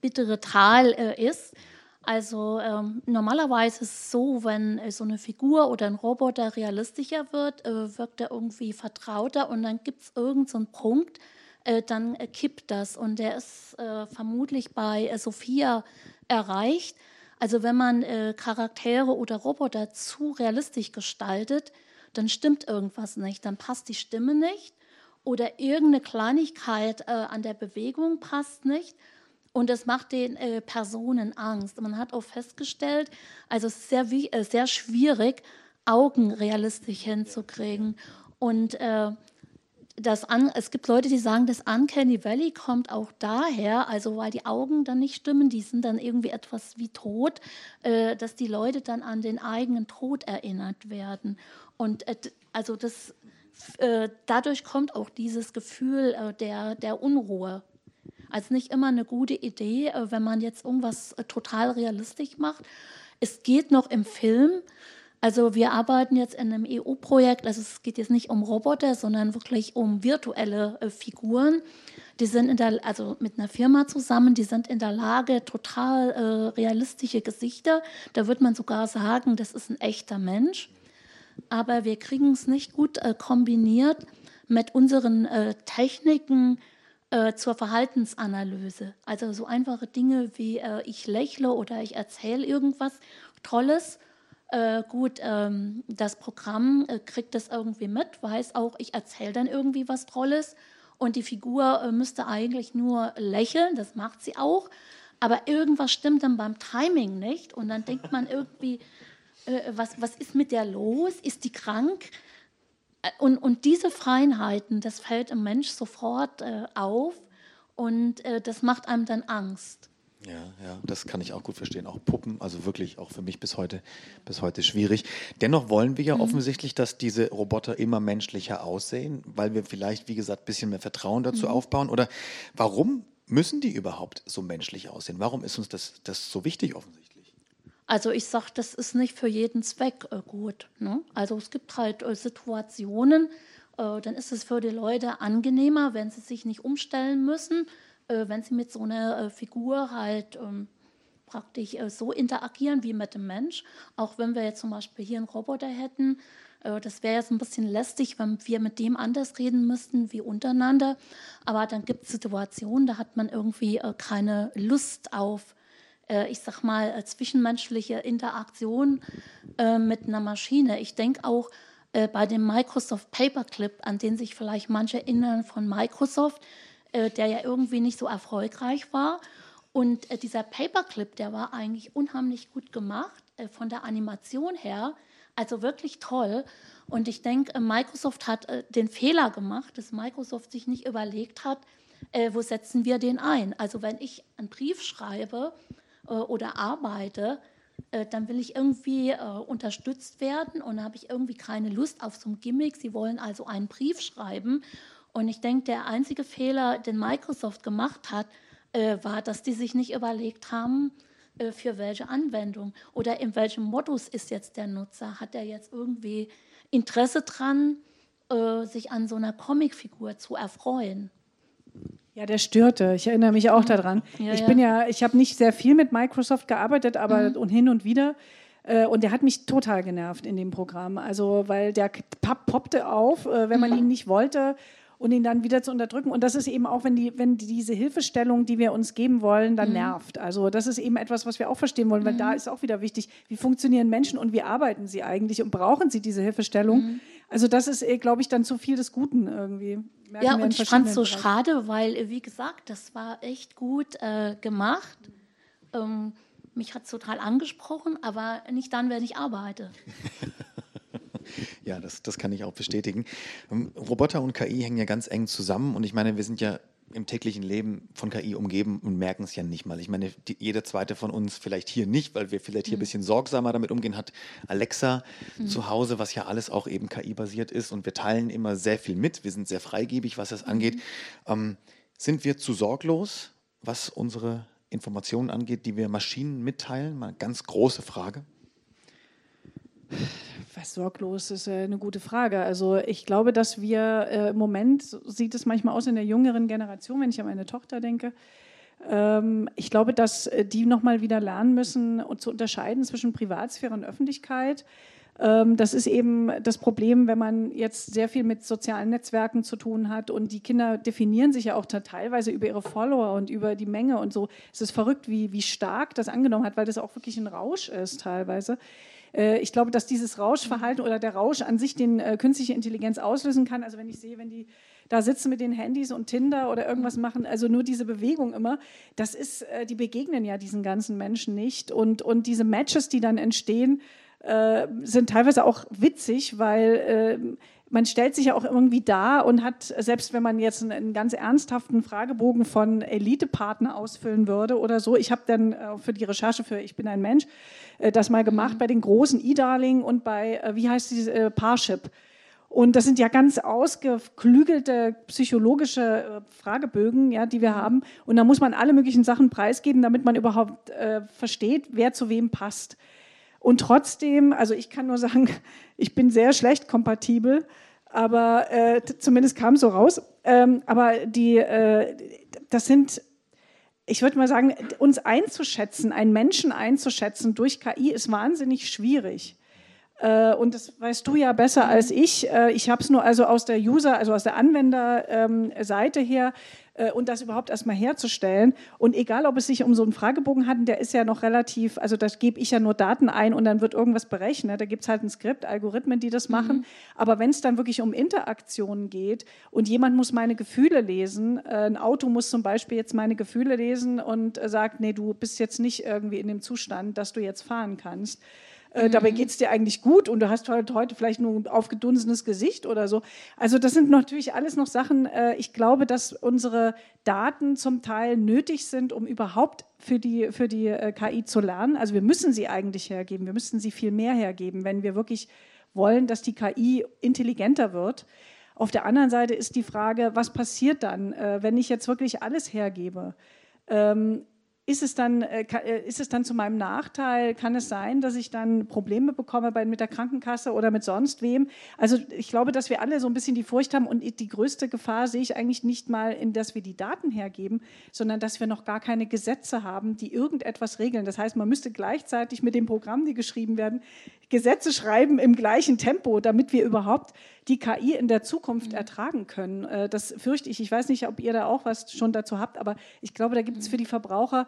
bittere Tal äh, ist. Also ähm, normalerweise ist es so, wenn äh, so eine Figur oder ein Roboter realistischer wird, äh, wirkt er irgendwie vertrauter und dann gibt es irgendeinen so Punkt, äh, dann äh, kippt das und der ist äh, vermutlich bei Sophia erreicht. Also wenn man Charaktere oder Roboter zu realistisch gestaltet, dann stimmt irgendwas nicht, dann passt die Stimme nicht oder irgendeine Kleinigkeit an der Bewegung passt nicht und das macht den äh, Personen Angst. Man hat auch festgestellt, also es ist sehr, äh, sehr schwierig, Augen realistisch hinzukriegen. Und äh, das an, es gibt Leute, die sagen, das Uncanny Valley kommt auch daher, also weil die Augen dann nicht stimmen, die sind dann irgendwie etwas wie tot, äh, dass die Leute dann an den eigenen Tod erinnert werden. Und äh, also das, äh, dadurch kommt auch dieses Gefühl äh, der, der Unruhe als nicht immer eine gute Idee, äh, wenn man jetzt irgendwas äh, total realistisch macht. Es geht noch im Film, Also wir arbeiten jetzt in einem EU-Projekt, also es geht jetzt nicht um Roboter, sondern wirklich um virtuelle äh, Figuren. Die sind in der, also mit einer Firma zusammen, die sind in der Lage, total äh, realistische Gesichter. Da wird man sogar sagen, das ist ein echter Mensch. Aber wir kriegen es nicht gut äh, kombiniert mit unseren äh, Techniken äh, zur Verhaltensanalyse. Also so einfache Dinge wie äh, ich lächle oder ich erzähle irgendwas Tolles. Äh, gut, ähm, das Programm äh, kriegt das irgendwie mit, weiß auch, ich erzähle dann irgendwie was Tolles. Und die Figur müsste eigentlich nur lächeln, das macht sie auch, aber irgendwas stimmt dann beim Timing nicht. Und dann denkt man irgendwie, äh, was, was ist mit der los? Ist die krank? Äh, und, und diese Feinheiten, das fällt im Mensch sofort äh, auf und das macht einem dann Angst. Ja, ja, das kann ich auch gut verstehen. Auch Puppen, also wirklich auch für mich bis heute, bis heute schwierig. Dennoch wollen wir ja mhm. offensichtlich, dass diese Roboter immer menschlicher aussehen, weil wir vielleicht, wie gesagt, ein bisschen mehr Vertrauen dazu mhm. aufbauen. Oder warum müssen die überhaupt so menschlich aussehen? Warum ist uns das, das so wichtig offensichtlich? Also ich sage, das ist nicht für jeden Zweck äh, gut. Ne? Also es gibt halt äh, Situationen, äh, dann ist es für die Leute angenehmer, wenn sie sich nicht umstellen müssen äh, wenn sie mit so einer äh, Figur halt ähm, praktisch äh, so interagieren wie mit dem Mensch. Auch wenn wir jetzt zum Beispiel hier einen Roboter hätten, das wäre jetzt ein bisschen lästig, wenn wir mit dem anders reden müssten wie untereinander. Aber dann gibt es Situationen, da hat man irgendwie keine Lust auf, ich sag mal, zwischenmenschliche Interaktion mit einer Maschine. Ich denke auch, bei dem Microsoft Paperclip, an den sich vielleicht manche erinnern von Microsoft, äh, der ja irgendwie nicht so erfolgreich war. Und äh, dieser Paperclip, der war eigentlich unheimlich gut gemacht, äh, von der Animation her. Also wirklich toll. Und ich denke, Microsoft hat den Fehler gemacht, dass Microsoft sich nicht überlegt hat, wo setzen wir den ein. Also wenn ich einen Brief schreibe oder arbeite, dann will ich irgendwie unterstützt werden und habe ich irgendwie keine Lust auf so ein Gimmick. Sie wollen also einen Brief schreiben und ich denke, der einzige Fehler, den Microsoft gemacht hat, äh, war, dass die sich nicht überlegt haben, äh, für welche Anwendung oder in welchem Modus ist jetzt der Nutzer. Hat er jetzt irgendwie Interesse dran, äh, sich an so einer Comicfigur zu erfreuen? Ja, der störte. Ich erinnere mich auch daran. Ja, ich bin ja, ich habe nicht sehr viel mit Microsoft gearbeitet, aber mhm. und hin und wieder. Äh, und der hat mich total genervt in dem Programm. Also, weil der poppte auf, äh, wenn man mhm. ihn nicht wollte und ihn dann wieder zu unterdrücken. Und das ist eben auch, wenn, die, wenn diese Hilfestellung, die wir uns geben wollen, dann mhm. nervt. Also das ist eben etwas, was wir auch verstehen wollen, weil mhm. da ist auch wieder wichtig, wie funktionieren Menschen und wie arbeiten sie eigentlich und brauchen sie diese Hilfestellung? Mhm. Also das ist, äh, glaube ich, dann zu viel des Guten irgendwie. Merken ja, und ich fand es so schade, weil, äh, wie gesagt, das war echt gut äh, gemacht. Ähm, mich hat es total angesprochen, aber nicht dann, wenn ich arbeite. Ja, das, das kann ich auch bestätigen. Ähm, Roboter und KI hängen ja ganz eng zusammen und ich meine, wir sind ja im täglichen Leben von KI umgeben und merken es ja nicht mal. Ich meine, die, jeder zweite von uns vielleicht hier nicht, weil wir vielleicht hier mhm. ein bisschen sorgsamer damit umgehen, hat Alexa mhm. zu Hause, was ja alles auch eben KI-basiert ist und wir teilen immer sehr viel mit. Wir sind sehr freigebig, was das angeht. Mhm. Ähm, sind wir zu sorglos, was unsere Informationen angeht, die wir Maschinen mitteilen? Mal ganz große Frage. Was sorglos ist äh, eine gute Frage. Also ich glaube, dass wir äh, im Moment, sieht es manchmal aus in der jüngeren Generation, wenn ich an meine Tochter denke, ähm, ich glaube, dass äh, die nochmal wieder lernen müssen zu unterscheiden zwischen Privatsphäre und Öffentlichkeit. Ähm, das ist eben das Problem, wenn man jetzt sehr viel mit sozialen Netzwerken zu tun hat und die Kinder definieren sich ja auch teilweise über ihre Follower und über die Menge und so. Es ist verrückt, wie, wie stark das angenommen hat, weil das auch wirklich ein Rausch ist teilweise. Äh, ich glaube, dass dieses Rauschverhalten oder der Rausch an sich den äh, künstliche Intelligenz auslösen kann. Also wenn ich sehe, wenn die da sitzen mit den Handys und Tinder oder irgendwas machen, also nur diese Bewegung immer, das ist, äh, die begegnen ja diesen ganzen Menschen nicht. Und, und diese Matches, die dann entstehen, äh, sind teilweise auch witzig, weil äh, man stellt sich ja auch irgendwie da und hat, selbst wenn man jetzt einen, einen ganz ernsthaften Fragebogen von Elite-Partner ausfüllen würde oder so, ich habe dann äh, für die Recherche für Ich bin ein Mensch äh, das mal gemacht mhm. bei den großen E-Darling und bei, äh, wie heißt diese, äh, Parship. Und das sind ja ganz ausgeklügelte psychologische äh, Fragebögen, ja, die wir mhm. haben. Und da muss man alle möglichen Sachen preisgeben, damit man überhaupt äh, versteht, wer zu wem passt. Und trotzdem, also ich kann nur sagen, ich bin sehr schlecht kompatibel, aber äh, zumindest kam so raus. Ähm, aber die, äh, das sind ich würde mal sagen, uns einzuschätzen, einen Menschen einzuschätzen durch KI ist wahnsinnig schwierig. Äh, und das weißt du ja besser als ich. Äh, ich habe es nur also aus der User, also aus der Anwenderseite her äh, und das überhaupt erstmal herzustellen. Und egal, ob es sich um so einen Fragebogen handelt, der ist ja noch relativ, also da gebe ich ja nur Daten ein und dann wird irgendwas berechnet. Da gibt es halt ein Skript, Algorithmen, die das machen. Mhm. Aber wenn es dann wirklich um Interaktionen geht und jemand muss meine Gefühle lesen, ein Auto muss zum Beispiel jetzt meine Gefühle lesen und sagt, nee, du bist jetzt nicht irgendwie in dem Zustand, dass du jetzt fahren kannst äh, dabei mhm. geht es dir eigentlich gut und du hast halt heute vielleicht nur ein aufgedunsenes Gesicht oder so. Also das sind natürlich alles noch Sachen, äh, ich glaube, dass unsere Daten zum Teil nötig sind, um überhaupt für die, für die äh, KI zu lernen. Also wir müssen sie eigentlich hergeben, wir müssten sie viel mehr hergeben, wenn wir wirklich wollen, dass die KI intelligenter wird. Auf der anderen Seite ist die Frage, was passiert dann, äh, wenn ich jetzt wirklich alles hergebe? Ähm, ist es, dann, äh, äh, ist es dann zu meinem Nachteil? Kann es sein, dass ich dann Probleme bekomme bei, mit der Krankenkasse oder mit sonst wem? Also ich glaube, dass wir alle so ein bisschen die Furcht haben und die größte Gefahr sehe ich eigentlich nicht mal, in dass wir die Daten hergeben, sondern dass wir noch gar keine Gesetze haben, die irgendetwas regeln. Das heißt, man müsste gleichzeitig mit den Programmen, die geschrieben werden, Gesetze schreiben im gleichen Tempo, damit wir überhaupt die KI in der Zukunft mhm. ertragen können. Äh, das fürchte ich. Ich weiß nicht, ob ihr da auch was schon dazu habt, aber ich glaube, da gibt es mhm. für die Verbraucher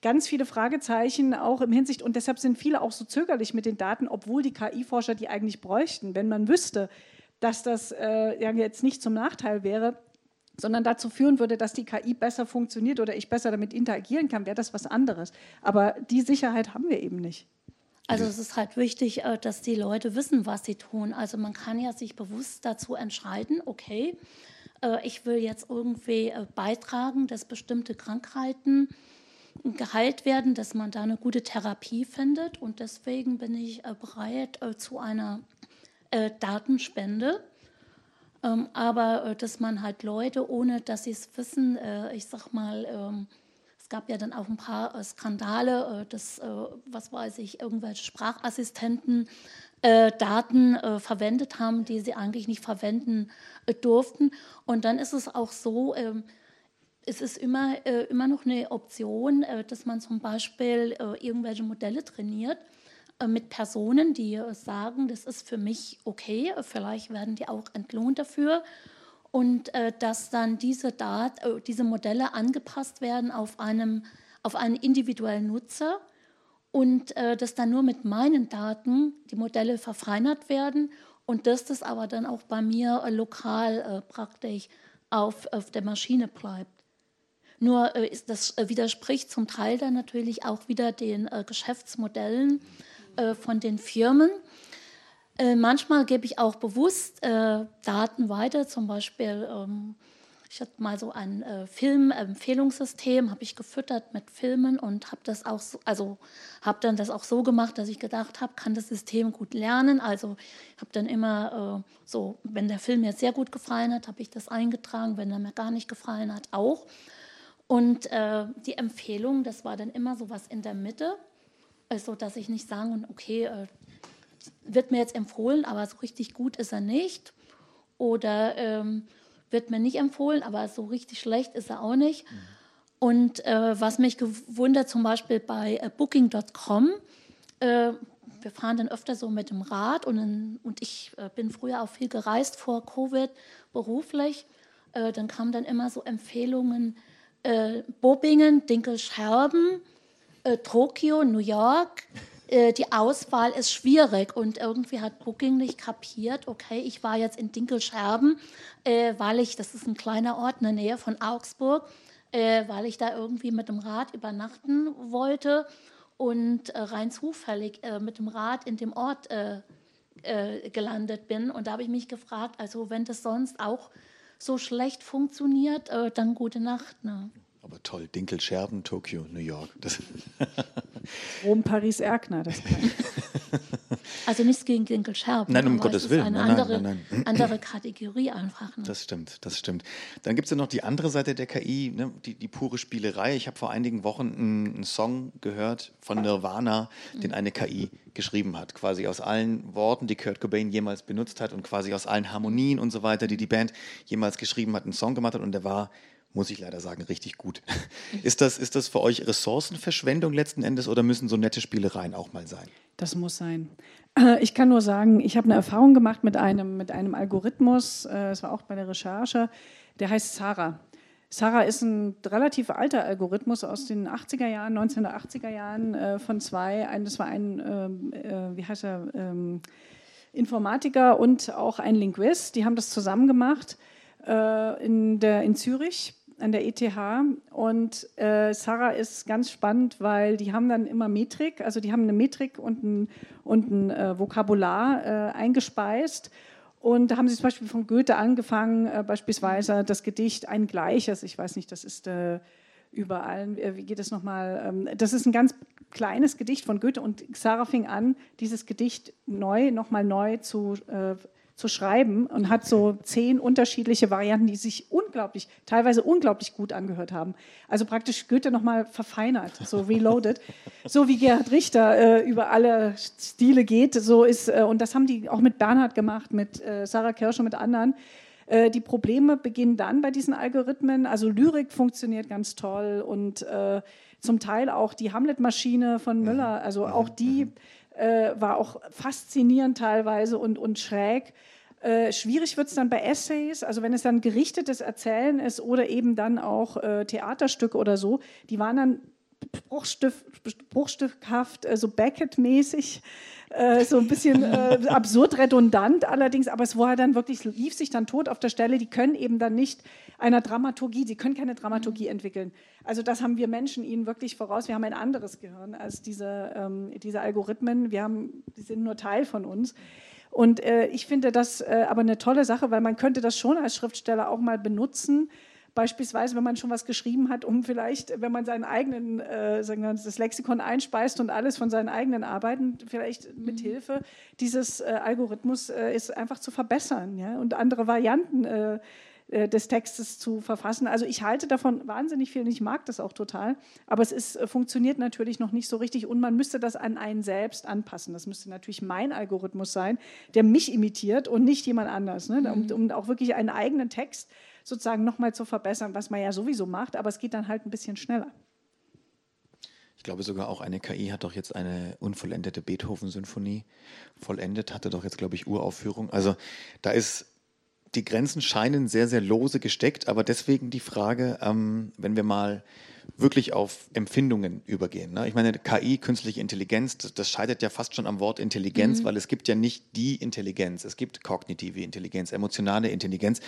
ganz viele Fragezeichen auch im Hinsicht und deshalb sind viele auch so zögerlich mit den Daten, obwohl die KI-Forscher die eigentlich bräuchten. Wenn man wüsste, dass das äh, ja jetzt nicht zum Nachteil wäre, sondern dazu führen würde, dass die KI besser funktioniert oder ich besser damit interagieren kann, wäre das was anderes. Aber die Sicherheit haben wir eben nicht. Also es ist halt wichtig, äh, dass die Leute wissen, was sie tun. Also man kann ja sich bewusst dazu entscheiden, okay, äh, ich will jetzt irgendwie äh, beitragen, dass bestimmte Krankheiten geheilt werden, dass man da eine gute Therapie findet. Und deswegen bin ich bereit zu einer Datenspende. Ähm, aber dass man halt Leute, ohne dass sie es wissen, ich sag mal, ähm, es gab ja dann auch ein paar äh, Skandale, äh, dass, äh, was weiß ich, irgendwelche Sprachassistenten Daten verwendet haben, die sie eigentlich nicht verwenden durften. Und dann ist es auch so, ähm, es ist immer, immer noch eine Option, dass man zum Beispiel irgendwelche Modelle trainiert mit Personen, die sagen, das ist für mich okay, vielleicht werden die auch entlohnt dafür und äh, dass dann diese, Dat äh, diese Modelle angepasst werden auf, einem, auf einen individuellen Nutzer und äh, dass dann nur mit meinen Daten die Modelle verfeinert werden und dass das aber dann auch bei mir äh, lokal äh, praktisch auf, auf der Maschine bleibt. Nur äh, ist, das widerspricht zum Teil dann natürlich auch wieder den Geschäftsmodellen von den Firmen. Äh, manchmal gebe ich auch bewusst äh, Daten weiter, zum Beispiel, ähm, ich hatte mal so ein äh, Filmempfehlungssystem, habe ich gefüttert mit Filmen und habe das auch, so, also habe dann das auch so gemacht, dass ich gedacht habe, kann das System gut lernen. Also habe dann immer äh, so, wenn der Film mir sehr gut gefallen hat, habe ich das eingetragen, wenn er mir gar nicht gefallen hat, auch. Und äh, die Empfehlung, das war dann immer so was in der Mitte, also dass ich nicht sagen, okay, äh, wird mir jetzt empfohlen, aber so richtig gut ist er nicht. Oder ähm, wird mir nicht empfohlen, aber so richtig schlecht ist er auch nicht. Mhm. Und äh, was mich gewundert, zum Beispiel bei äh, Booking.com, äh, wir fahren dann öfter so mit dem Rad und, in, und ich äh, bin früher auch viel gereist vor Covid beruflich. Äh, dann kamen dann immer so Empfehlungen, äh, Bobingen, Dinkelscherben, Tokio, New York, die Auswahl ist schwierig und irgendwie hat Booking nicht kapiert, okay, ich war jetzt in Dinkelscherben, äh, weil ich, das ist ein kleiner Ort in der Nähe von Augsburg, äh, weil ich da irgendwie mit dem Rad übernachten wollte und äh, rein zufällig äh, mit dem Rad in dem Ort äh, gelandet bin. Und da habe ich mich gefragt, also wenn das sonst auch so schlecht funktioniert, dann gute Nacht. Ne? Aber toll, Dinkel, Scherben, Tokio, New York. Das Rom, Paris, Erkner, Also nichts gegen Dinkel Scherben. Nein, um Gottes Willen. Eine nein, andere, nein, nein, andere Kategorie einfach. Ne? Das stimmt, das stimmt. Dann gibt es ja noch die andere Seite der KI, ne? die, die pure Spielerei. Ich habe vor einigen Wochen einen, einen, Song gehört von Nirvana, den eine KI geschrieben hat. Quasi aus allen Worten, die Kurt Cobain jemals benutzt hat und quasi aus allen Harmonien und so weiter, die die Band jemals geschrieben hat, einen Song gemacht hat und der war muss ich leider sagen, richtig gut. Ist das, ist das für euch Ressourcenverschwendung letzten Endes oder müssen so nette Spielereien auch mal sein? Das muss sein. Äh, ich kann nur sagen, ich habe eine Erfahrung gemacht mit einem, mit einem Algorithmus, äh, es war auch bei der Recherche, der heißt Sarah. Sarah ist ein relativ alter Algorithmus aus den 80er Jahren, 1980er Jahren äh, von zwei. Das war ein, ähm, äh, wie heißt er, ähm, Informatiker und auch ein Linguist. Die haben das zusammen gemacht in, der, in Zürich an der ETH und äh, Sarah ist ganz spannend, weil die haben dann immer Metrik, also die haben eine Metrik und ein, und ein äh, Vokabular äh, eingespeist. Und da haben sie zum Beispiel von Goethe angefangen, äh, beispielsweise das Gedicht Ein Gleiches, ich weiß nicht, das ist äh, überall, äh, wie geht es nochmal? Ähm, das ist ein ganz kleines Gedicht von Goethe und Sarah fing an, dieses Gedicht neu, nochmal neu zu zu schreiben und hat so zehn unterschiedliche Varianten, die sich unglaublich, teilweise unglaublich gut angehört haben. Also praktisch Goethe nochmal verfeinert, so reloaded. so wie Gerhard Richter äh, über alle Stile geht, so ist, äh, und das haben die auch mit Bernhard gemacht, mit äh, Sarah Kirsch und mit anderen. Äh, die Probleme beginnen dann bei diesen Algorithmen. Also Lyrik funktioniert ganz toll und äh, zum Teil auch die Hamlet-Maschine von Müller, also auch die äh, war auch faszinierend teilweise und, und schräg. Äh, schwierig wird es dann bei Essays, also wenn es dann gerichtetes Erzählen ist oder eben dann auch äh, Theaterstücke oder so, die waren dann bruchstückhaft, äh, so Beckett-mäßig, äh, so ein bisschen äh, absurd redundant allerdings, aber es war dann wirklich, lief sich dann tot auf der Stelle. Die können eben dann nicht einer Dramaturgie, sie können keine Dramaturgie entwickeln. Also das haben wir Menschen ihnen wirklich voraus. Wir haben ein anderes Gehirn als diese, ähm, diese Algorithmen. Wir haben, die sind nur Teil von uns. Und äh, ich finde das äh, aber eine tolle Sache, weil man könnte das schon als Schriftsteller auch mal benutzen, Beispielsweise, wenn man schon was geschrieben hat, um vielleicht, wenn man seinen eigenen, äh, sagen wir, das Lexikon einspeist und alles von seinen eigenen Arbeiten, vielleicht mit mhm. Hilfe dieses äh, Algorithmus äh, ist einfach zu verbessern ja? und andere Varianten äh, äh, des Textes zu verfassen. Also ich halte davon wahnsinnig viel und ich mag das auch total, aber es ist, äh, funktioniert natürlich noch nicht so richtig und man müsste das an einen selbst anpassen. Das müsste natürlich mein Algorithmus sein, der mich imitiert und nicht jemand anders, ne? um, mhm. um auch wirklich einen eigenen Text sozusagen nochmal zu verbessern, was man ja sowieso macht, aber es geht dann halt ein bisschen schneller. Ich glaube sogar auch eine KI hat doch jetzt eine unvollendete Beethoven-Symphonie vollendet, hatte doch jetzt, glaube ich, Uraufführung. Also da ist, die Grenzen scheinen sehr, sehr lose gesteckt, aber deswegen die Frage, ähm, wenn wir mal wirklich auf Empfindungen übergehen. Ne? Ich meine, KI, künstliche Intelligenz, das, das, scheitert ja fast schon am Wort Intelligenz, mhm. weil es gibt ja nicht die Intelligenz. Es gibt kognitive Intelligenz, emotionale Intelligenz.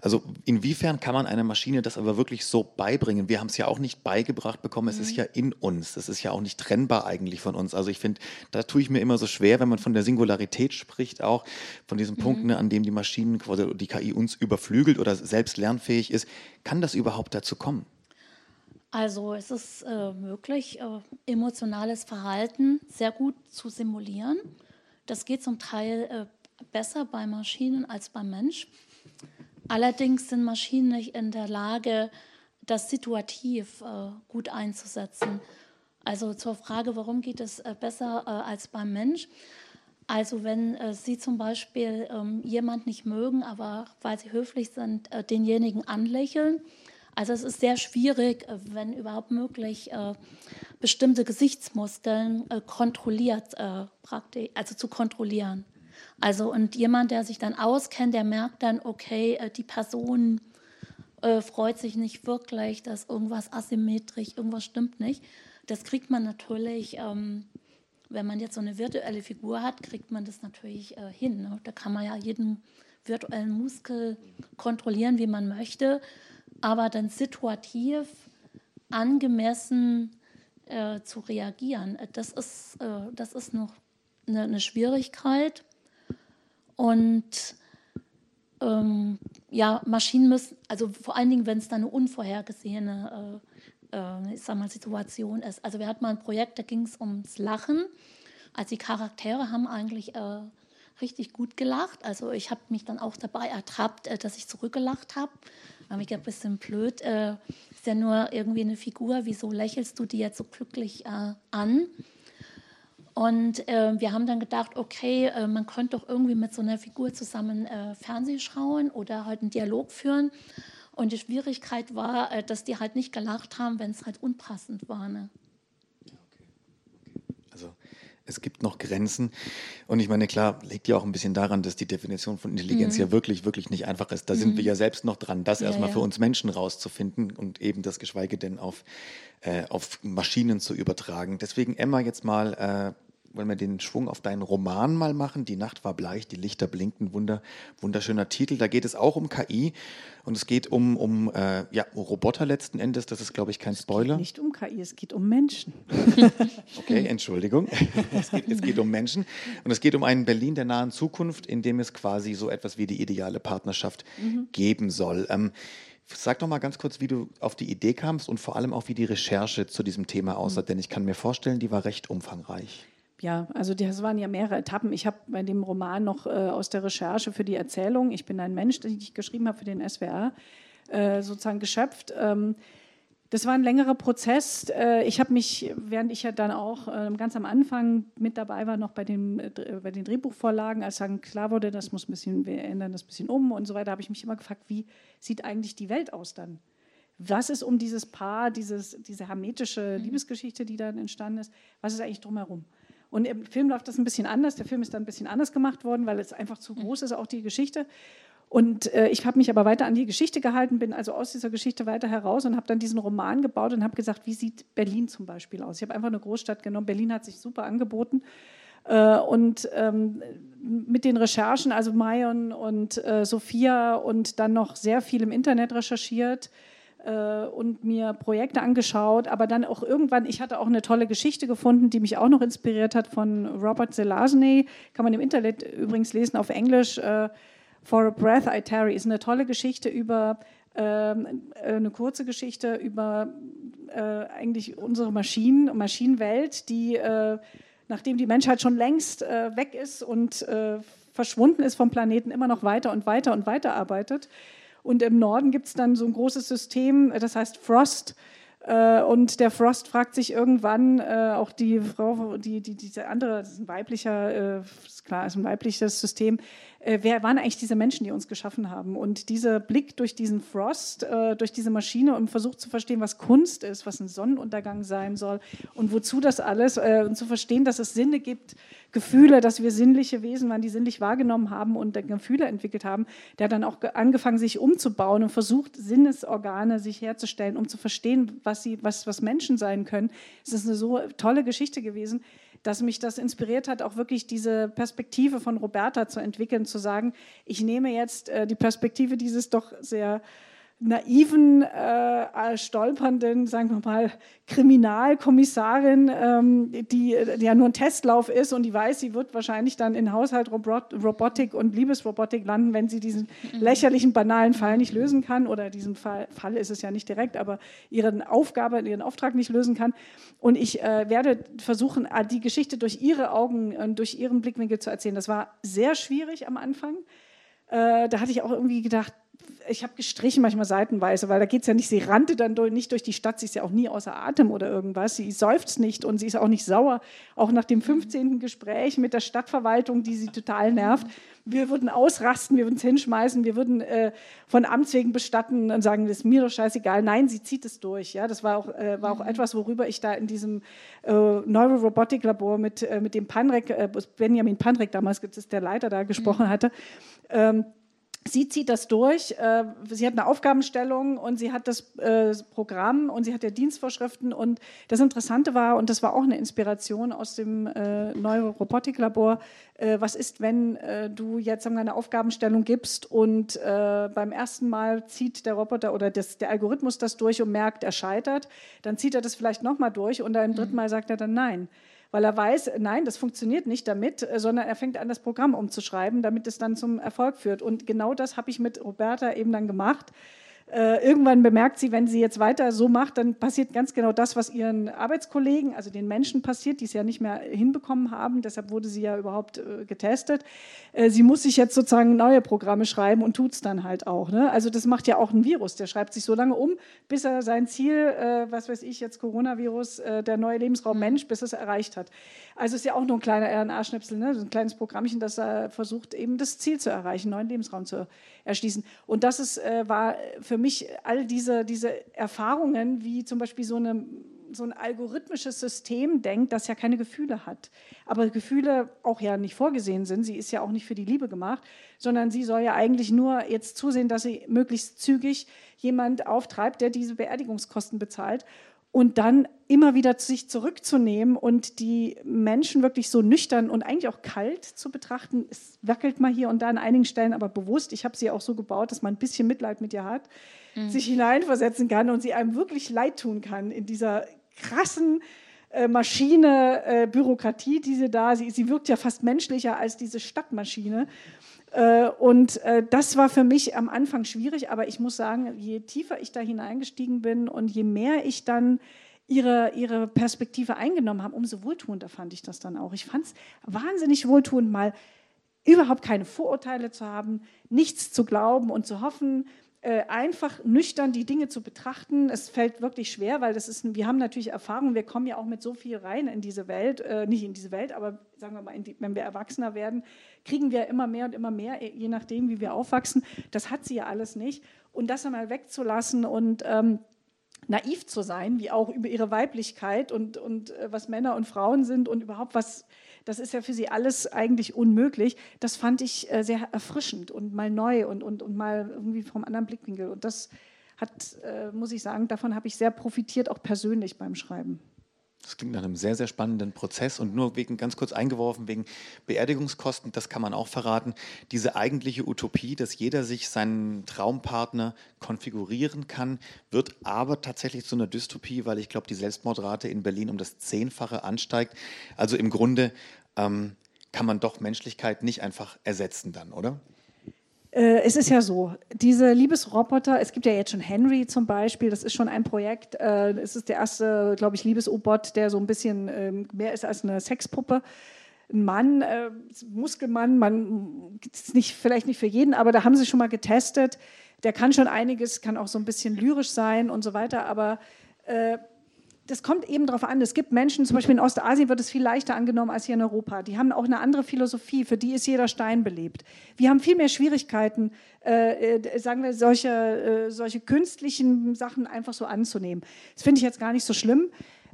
Also inwiefern kann man einer Maschine das aber wirklich so beibringen? Wir haben es ja auch nicht beigebracht bekommen. Mhm. Es ist mhm. ja in uns. Es ist ja auch nicht trennbar eigentlich von uns. Also ich finde, da tue ich mir immer so schwer, wenn man von der Singularität spricht, auch von diesem mhm. Punkt, ne, an dem die Maschinen, die KI uns überflügelt oder selbst lernfähig ist. Kann das überhaupt dazu kommen? Also es ist äh, möglich, äh, emotionales Verhalten sehr gut zu simulieren. Das geht zum Teil äh, besser bei Maschinen als beim Mensch. Allerdings sind Maschinen nicht in der Lage, das situativ äh, gut einzusetzen. Also zur Frage, warum geht es äh, besser äh, als beim Mensch? Also wenn Sie zum Beispiel ähm, jemand nicht mögen, aber weil Sie höflich sind, denjenigen anlächeln, also es ist sehr schwierig, äh, wenn überhaupt möglich, äh, bestimmte Gesichtsmuskeln äh, kontrolliert, also zu kontrollieren. Also und jemand, der sich dann auskennt, der merkt dann, okay, die Person freut sich nicht wirklich, dass irgendwas asymmetrisch, irgendwas stimmt nicht. Das kriegt man natürlich, ähm, wenn man jetzt so eine virtuelle Figur hat, kriegt man das natürlich hin. Ne? Da kann man ja jeden virtuellen Muskel kontrollieren, wie man möchte aber dann situativ angemessen äh, zu reagieren. Äh, das ist, äh, das ist noch eine, eine Schwierigkeit. Und ähm, ja, Maschinen müssen, also vor allen Dingen, wenn es dann eine unvorhergesehene äh, äh, ich sag mal, Situation ist. Also wir hatten mal ein Projekt, da ging es ums Lachen. Also die Charaktere haben eigentlich äh, richtig gut gelacht. Also ich habe mich dann auch dabei ertappt, dass ich zurückgelacht habe. Ich ein bisschen blöd. Äh, ist ja nur irgendwie eine Figur. Wieso lächelst du die jetzt so glücklich äh, an? Und äh, wir haben dann gedacht, okay, äh, man könnte doch irgendwie mit so einer Figur zusammen äh, Fernsehen schauen oder halt einen Dialog führen. Und die Schwierigkeit war, äh, dass die halt nicht gelacht haben, wenn es halt unpassend war. Ne? Es gibt noch Grenzen. Und ich meine, klar, liegt ja auch ein bisschen daran, dass die Definition von Intelligenz mhm. ja wirklich, wirklich nicht einfach ist. Da mhm. sind wir ja selbst noch dran, das ja, erstmal ja. für uns Menschen rauszufinden und eben das geschweige denn auf, äh, auf Maschinen zu übertragen. Deswegen, Emma, jetzt mal äh, wollen wir den Schwung auf deinen Roman mal machen. Die Nacht war bleich, die Lichter blinkten. Wunder, wunderschöner Titel. Da geht es auch um KI und es geht um, um äh, ja, Roboter letzten Endes. Das ist, glaube ich, kein Spoiler. Es geht nicht um KI, es geht um Menschen. okay, Entschuldigung. es, geht, es geht um Menschen und es geht um einen Berlin der nahen Zukunft, in dem es quasi so etwas wie die ideale Partnerschaft mhm. geben soll. Ähm, Sag doch mal ganz kurz, wie du auf die Idee kamst und vor allem auch, wie die Recherche zu diesem Thema aussah, mhm. denn ich kann mir vorstellen, die war recht umfangreich ja, also das waren ja mehrere Etappen. Ich habe bei dem Roman noch äh, aus der Recherche für die Erzählung, ich bin ein Mensch, den ich geschrieben habe für den SWR, äh, sozusagen geschöpft. Ähm, das war ein längerer Prozess. Äh, ich habe mich, während ich ja dann auch ähm, ganz am Anfang mit dabei war, noch bei den, äh, bei den Drehbuchvorlagen, als dann klar wurde, das muss ein bisschen, wir ändern das ein bisschen um und so weiter, habe ich mich immer gefragt, wie sieht eigentlich die Welt aus dann? Was ist um dieses Paar, dieses, diese hermetische mhm. Liebesgeschichte, die dann entstanden ist, was ist eigentlich drumherum? Und im Film läuft das ein bisschen anders. Der Film ist dann ein bisschen anders gemacht worden, weil es einfach zu groß ist, auch die Geschichte. Und äh, ich habe mich aber weiter an die Geschichte gehalten, bin also aus dieser Geschichte weiter heraus und habe dann diesen Roman gebaut und habe gesagt, wie sieht Berlin zum Beispiel aus? Ich habe einfach eine Großstadt genommen. Berlin hat sich super angeboten. Äh, und ähm, mit den Recherchen, also Mayon und äh, Sophia und dann noch sehr viel im Internet recherchiert, äh, und mir Projekte angeschaut, aber dann auch irgendwann, ich hatte auch eine tolle Geschichte gefunden, die mich auch noch inspiriert hat von Robert Zelazny, kann man im Internet übrigens lesen auf Englisch, äh, For a Breath I Tarry, ist eine tolle Geschichte über, ähm, äh, eine kurze Geschichte über äh, eigentlich unsere Maschinen, Maschinenwelt, die, äh, nachdem die Menschheit schon längst äh, weg ist und verschwunden ist vom Planeten, immer noch weiter und weiter und weiter arbeitet. Und im Norden gibt es dann so ein großes System, das heißt Frost. Äh, und der Frost fragt sich irgendwann, äh, auch die Frau, die, die, diese andere, das ist ein weiblicher, äh, klar, ist ein weibliches System, äh, wer waren eigentlich diese Menschen, die uns geschaffen haben? Und dieser Blick durch diesen Frost, äh, durch diese Maschine und versucht zu verstehen, was Kunst ist, was ein Sonnenuntergang sein soll und wozu das alles, äh, und zu verstehen, dass es Sinne gibt, Gefühle, dass wir sinnliche Wesen waren, die sinnlich wahrgenommen haben und Gefühle entwickelt haben, der hat dann auch angefangen, sich umzubauen und versucht, Sinnesorgane sich herzustellen, um zu verstehen, was, sie, was, was Menschen sein können. Es ist eine so tolle Geschichte gewesen dass mich das inspiriert hat, auch wirklich diese Perspektive von Roberta zu entwickeln, zu sagen, ich nehme jetzt äh, die Perspektive dieses doch sehr naiven, äh, stolpernden, sagen wir mal, Kriminalkommissarin, ähm, die, die, ja nur ein Testlauf ist und die weiß, sie wird wahrscheinlich dann in Haushalt, Robot, Robotik und Liebesrobotik landen, wenn sie diesen mhm. lächerlichen, banalen Fall nicht lösen kann oder diesen Fall, Fall ist es ja nicht direkt, aber ihren Aufgabe, ihren Auftrag nicht lösen kann. Und ich äh, werde versuchen, äh, die Geschichte durch ihre Augen und durch ihren Blickwinkel zu erzählen. Das war sehr schwierig am Anfang. Äh, da hatte ich auch irgendwie gedacht, ich habe gestrichen manchmal seitenweise, weil da geht es ja nicht, sie rannte dann nicht durch die Stadt, sie ist ja auch nie außer Atem oder irgendwas, sie seufzt nicht und sie ist auch nicht sauer, auch nach dem 15. Gespräch mit der Stadtverwaltung, die sie total nervt. Wir würden ausrasten, wir würden es hinschmeißen, wir würden äh, von Amts wegen bestatten und sagen, das ist mir doch scheißegal. Nein, sie zieht es durch. Ja? Das war auch, äh, war auch mhm. etwas, worüber ich da in diesem äh, Neurorobotik-Labor mit, äh, mit dem Panrek, äh, Benjamin Panrek damals, das ist der Leiter da, gesprochen mhm. hatte. Ähm, sie zieht das durch. Äh, sie hat eine Aufgabenstellung und sie hat das äh, Programm und sie hat ja Dienstvorschriften. Und das Interessante war, und das war auch eine Inspiration aus dem äh, Neurorobotiklabor, was ist, wenn du jetzt eine Aufgabenstellung gibst und beim ersten Mal zieht der Roboter oder das, der Algorithmus das durch und merkt, er scheitert, dann zieht er das vielleicht nochmal durch und beim dritten mhm. Mal sagt er dann nein weil er weiß, nein, das funktioniert nicht damit, äh, sondern er fängt an, das Programm umzuschreiben, damit es dann zum Erfolg führt. Und genau das habe ich mit Roberta eben dann gemacht. Äh, irgendwann bemerkt sie, wenn sie jetzt weiter so macht, dann passiert ganz genau das, was ihren Arbeitskollegen, also den Menschen passiert, die es ja nicht mehr hinbekommen haben. Deshalb wurde sie ja überhaupt äh, getestet. Äh, sie muss sich jetzt sozusagen neue Programme schreiben und tut es dann halt auch. Ne? Also das macht ja auch ein Virus. Der schreibt sich so lange um, bis er sein Ziel, äh, was weiß ich jetzt, Coronavirus, äh, der neue Lebensraum Mensch, bis es erreicht hat. Also ist ja auch nur ein kleiner RNA-Schnipsel, ne? so ein kleines Programmchen, das er versucht, eben das Ziel zu erreichen, neuen Lebensraum zu erschließen. Und das ist, war für für mich all diese, diese Erfahrungen, wie zum Beispiel so, eine, so ein algorithmisches System denkt, das ja keine Gefühle hat. Aber Gefühle auch ja nicht vorgesehen sind. Sie ist ja auch nicht für die Liebe gemacht, sondern sie soll ja eigentlich nur jetzt zusehen, dass sie möglichst zügig jemand auftreibt, der diese Beerdigungskosten bezahlt und dann immer wieder sich zurückzunehmen und die Menschen wirklich so nüchtern und eigentlich auch kalt zu betrachten. Es wackelt mal hier und da an einigen Stellen, aber bewusst. Ich habe sie auch so gebaut, dass man ein bisschen Mitleid mit ihr hat, mhm. sich hineinversetzen kann und sie einem wirklich leid tun kann in dieser krassen äh, Maschine, äh, Bürokratie, die sie da, sie, sie wirkt ja fast menschlicher als diese Stadtmaschine. Äh, und äh, das war für mich am Anfang schwierig, aber ich muss sagen, je tiefer ich da hineingestiegen bin und je mehr ich dann ihre, ihre Perspektive eingenommen habe, umso wohltuender fand ich das dann auch. Ich fand es wahnsinnig wohltuend, mal überhaupt keine Vorurteile zu haben, nichts zu glauben und zu hoffen, äh, einfach nüchtern die Dinge zu betrachten. Es fällt wirklich schwer, weil das ist, wir haben natürlich Erfahrung, wir kommen ja auch mit so viel rein in diese Welt, äh, nicht in diese Welt, aber sagen wir mal, die, wenn wir erwachsener werden, kriegen wir immer mehr und immer mehr, äh, je nachdem, wie wir aufwachsen. Das hat sie ja alles nicht. Und das einmal wegzulassen und ähm, naiv zu sein, wie auch über ihre Weiblichkeit und, und äh, was Männer und Frauen sind und überhaupt was das ist ja für sie alles eigentlich unmöglich. Das fand ich äh, sehr erfrischend und mal neu und, und, und mal irgendwie vom anderen Blickwinkel. Und das hat, äh, muss ich sagen, davon habe ich sehr profitiert, auch persönlich beim Schreiben. Das klingt nach einem sehr, sehr spannenden Prozess und nur wegen, ganz kurz eingeworfen, wegen Beerdigungskosten, das kann man auch verraten. Diese eigentliche Utopie, dass jeder sich seinen Traumpartner konfigurieren kann, wird aber tatsächlich zu einer Dystopie, weil ich glaube, die Selbstmordrate in Berlin um das Zehnfache ansteigt. Also im Grunde ähm, kann man doch Menschlichkeit nicht einfach ersetzen dann, oder? Äh, es ist ja so, diese Liebesroboter, es gibt ja jetzt schon Henry zum Beispiel, das ist schon ein Projekt, äh, es ist der erste, glaube ich, Liebesrobot, der so ein bisschen ähm, mehr ist als eine Sexpuppe. Ein Mann, äh, Muskelmann, man ist nicht, vielleicht nicht für jeden, aber da haben sie schon mal getestet. Der kann schon einiges, kann auch so ein bisschen lyrisch sein und so weiter, aber das kommt eben darauf an. Es gibt Menschen, zum Beispiel in Ostasien wird es viel leichter angenommen als hier in Europa. Die haben auch eine andere Philosophie, für die ist jeder Stein belebt. Wir haben viel mehr Schwierigkeiten, äh, äh, sagen wir, solche, äh, solche künstlichen Sachen einfach so anzunehmen. Das finde ich jetzt gar nicht so schlimm.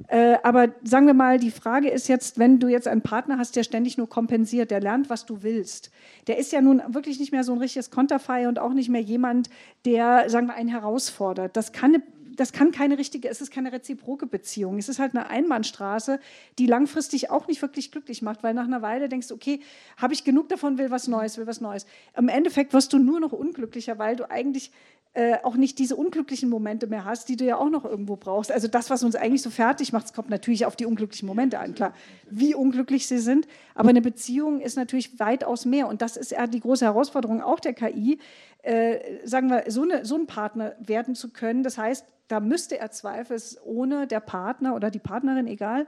Äh, aber sagen wir mal, die Frage ist jetzt, wenn du jetzt einen Partner hast, der ständig nur kompensiert, der lernt, was du willst, der ist ja nun wirklich nicht mehr so ein richtiges Konterfei und auch nicht mehr jemand, der, sagen wir, einen herausfordert. Das kann eine das kann keine richtige, es ist keine reziproke Beziehung. Es ist halt eine Einbahnstraße, die langfristig auch nicht wirklich glücklich macht, weil nach einer Weile denkst du, okay, habe ich genug davon, will was Neues, will was Neues. Im Endeffekt wirst du nur noch unglücklicher, weil du eigentlich äh, auch nicht diese unglücklichen Momente mehr hast, die du ja auch noch irgendwo brauchst. Also das, was uns eigentlich so fertig macht, kommt natürlich auf die unglücklichen Momente an, klar, wie unglücklich sie sind. Aber eine Beziehung ist natürlich weitaus mehr. Und das ist ja die große Herausforderung auch der KI, äh, sagen wir, so, eine, so ein Partner werden zu können. Das heißt, da müsste er zweifelsohne der Partner oder die Partnerin, egal,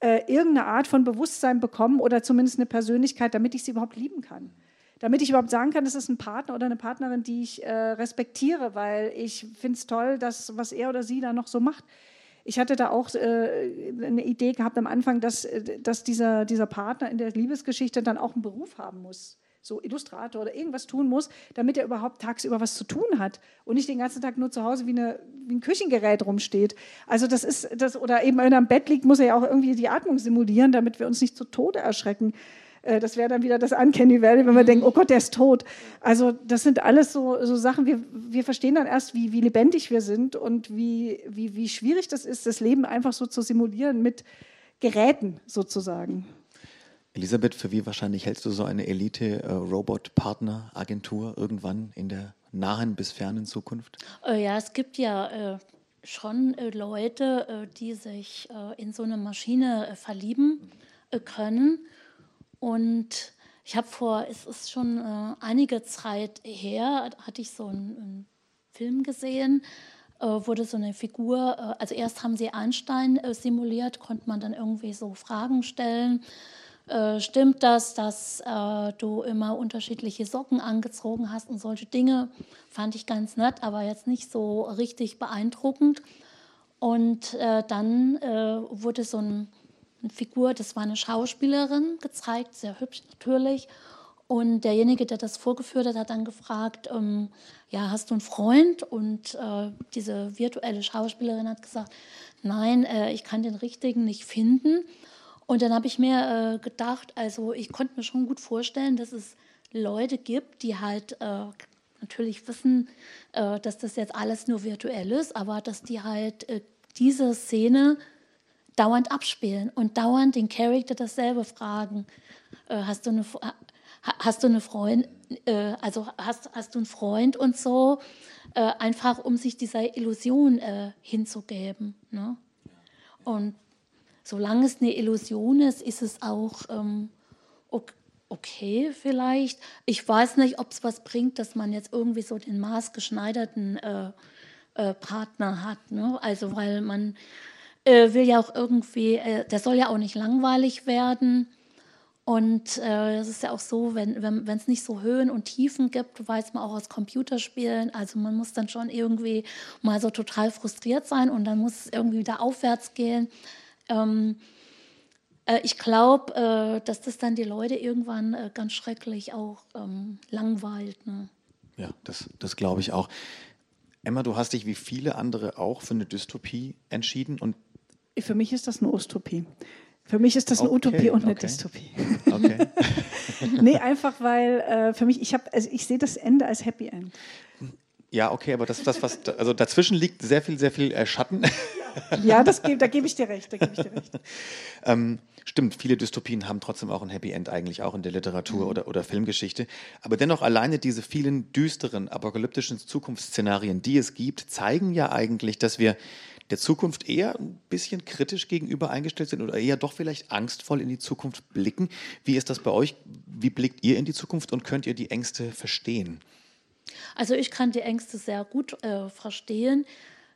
äh, irgendeine Art von Bewusstsein bekommen oder zumindest eine Persönlichkeit, damit ich sie überhaupt lieben kann. Damit ich überhaupt sagen kann, das ist ein Partner oder eine Partnerin, die ich äh, respektiere, weil ich finde es toll, dass, was er oder sie da noch so macht. Ich hatte da auch äh, eine Idee gehabt am Anfang, dass, äh, dass dieser, dieser Partner in der Liebesgeschichte dann auch einen Beruf haben muss so Illustrator oder irgendwas tun muss, damit er überhaupt tagsüber was zu tun hat und nicht den ganzen Tag nur zu Hause wie, eine, wie ein Küchengerät rumsteht. Also das ist das, oder eben wenn er am Bett liegt, muss er ja auch irgendwie die Atmung simulieren, damit wir uns nicht zu Tode erschrecken. Äh, das wäre dann wieder das Uncanny Valley, wenn wir denken, oh Gott, der ist tot. Also das sind alles so, so Sachen, wir, wir verstehen dann erst, wie, wie lebendig wir sind und wie, wie, wie schwierig das ist, das Leben einfach so zu simulieren mit Geräten sozusagen. Elisabeth, für wie wahrscheinlich hältst du so eine Elite-Robot-Partner-Agentur irgendwann in der nahen bis fernen Zukunft? Äh, ja, es gibt ja äh, schon äh, Leute, äh, die sich äh, in so eine Maschine äh, verlieben äh, können. Und ich habe vor, es ist schon äh, einige Zeit her, hatte ich so einen, einen Film gesehen, wurde so eine Figur, also erst haben sie Einstein simuliert, konnte man dann irgendwie so Fragen stellen. stimmt das, dass du immer unterschiedliche Socken angezogen hast und solche Dinge? Fand ich ganz nett, aber jetzt nicht so richtig beeindruckend. Und äh, dann äh, wurde so ein, eine Figur, das war eine Schauspielerin, gezeigt, sehr hübsch natürlich. Und derjenige, der das vorgeführt hat, hat dann gefragt, ähm, ja, hast du einen Freund? Und äh, diese virtuelle Schauspielerin hat gesagt, nein, äh, ich kann den richtigen nicht finden. Und dann habe ich mir äh, gedacht, also ich konnte mir schon gut vorstellen, dass es Leute gibt, die halt äh, natürlich wissen, dass das jetzt alles nur virtuell ist, aber dass die halt diese Szene dauernd abspielen und dauernd den Charakter dasselbe fragen. Äh, hast du eine, hast du eine Freund, äh, also hast, hast du einen Freund und so, äh, einfach um sich dieser Illusion äh, hinzugeben. Ne? Und solange es eine Illusion ist, ist es auch ähm, okay vielleicht. Ich weiß nicht, ob es was bringt, dass man jetzt irgendwie so den maßgeschneiderten äh, äh, Partner hat. Ne? Also weil man äh, will ja auch irgendwie, äh, der soll ja auch nicht langweilig werden. Und äh, es ist ja auch so, wenn es wenn, nicht so Höhen und Tiefen gibt, weiß man auch aus Computerspielen, also man muss dann schon irgendwie mal so total frustriert sein und dann muss es irgendwie wieder aufwärts gehen. Ähm, äh, ich glaube, äh, dass das dann die Leute irgendwann äh, ganz schrecklich auch ähm, langweilt. Ne? Ja, das, das glaube ich auch. Emma, du hast dich wie viele andere auch für eine Dystopie entschieden und für mich ist das eine Utopie. Für mich ist das eine okay, Utopie und eine okay. Dystopie. Okay. nee, einfach weil äh, für mich, ich habe, also ich sehe das Ende als Happy End. Ja, okay, aber das, das was, also dazwischen liegt sehr viel, sehr viel äh, Schatten. ja, das, da gebe ich dir recht, da gebe ich dir recht. ähm, stimmt, viele Dystopien haben trotzdem auch ein Happy End eigentlich auch in der Literatur mhm. oder, oder Filmgeschichte. Aber dennoch alleine diese vielen düsteren, apokalyptischen Zukunftsszenarien, die es gibt, zeigen ja eigentlich, dass wir der Zukunft eher ein bisschen kritisch gegenüber eingestellt sind oder eher doch vielleicht angstvoll in die Zukunft blicken. Wie ist das bei euch? Wie blickt ihr in die Zukunft und könnt ihr die Ängste verstehen? Also ich kann die Ängste sehr gut äh, verstehen,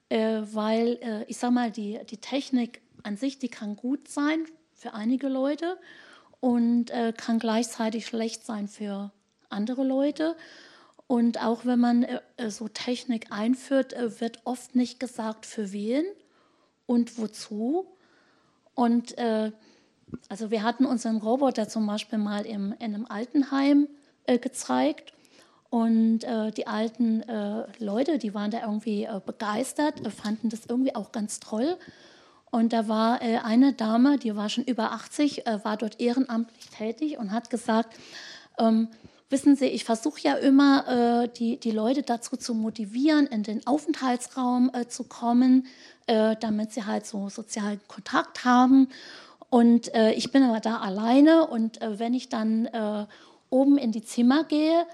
äh, weil äh, ich sage mal, die, die Technik an sich, die kann gut sein für einige Leute und äh, kann gleichzeitig schlecht sein für andere Leute. Und auch wenn man äh, äh, so Technik einführt, äh, wird oft nicht gesagt, für wen und wozu. Und äh, also wir hatten unseren Roboter zum Beispiel mal im, in einem Altenheim äh, gezeigt. Und äh, die alten Leute, die waren da irgendwie begeistert, fanden das irgendwie auch ganz toll. Und da war eine Dame, die war schon über 80, war dort ehrenamtlich tätig und hat gesagt, ähm, Wissen Sie, ich versuche ja immer, äh, die, die Leute dazu zu motivieren, in den Aufenthaltsraum äh, zu kommen, äh, damit sie halt so sozialen Kontakt haben. Und äh, ich bin aber da alleine und äh, wenn ich dann äh, oben in die Zimmer gehe,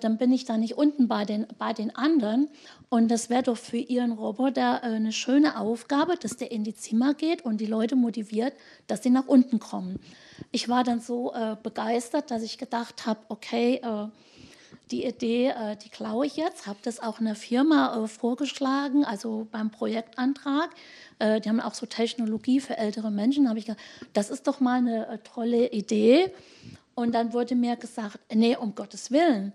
dann bin ich da nicht unten bei den, bei den anderen. Und das wäre doch für Ihren Roboter eine schöne Aufgabe, dass der in die Zimmer geht und die Leute motiviert, dass sie nach unten kommen ich war dann so äh, begeistert, dass ich gedacht habe, okay, äh, die Idee, äh, die klaue ich jetzt, habe das auch einer Firma äh, vorgeschlagen, also beim Projektantrag. Äh, die haben auch so Technologie für ältere Menschen. habe ich gedacht, das ist doch mal eine äh, tolle Idee. Und dann wurde mir gesagt, nee, um Gottes Willen,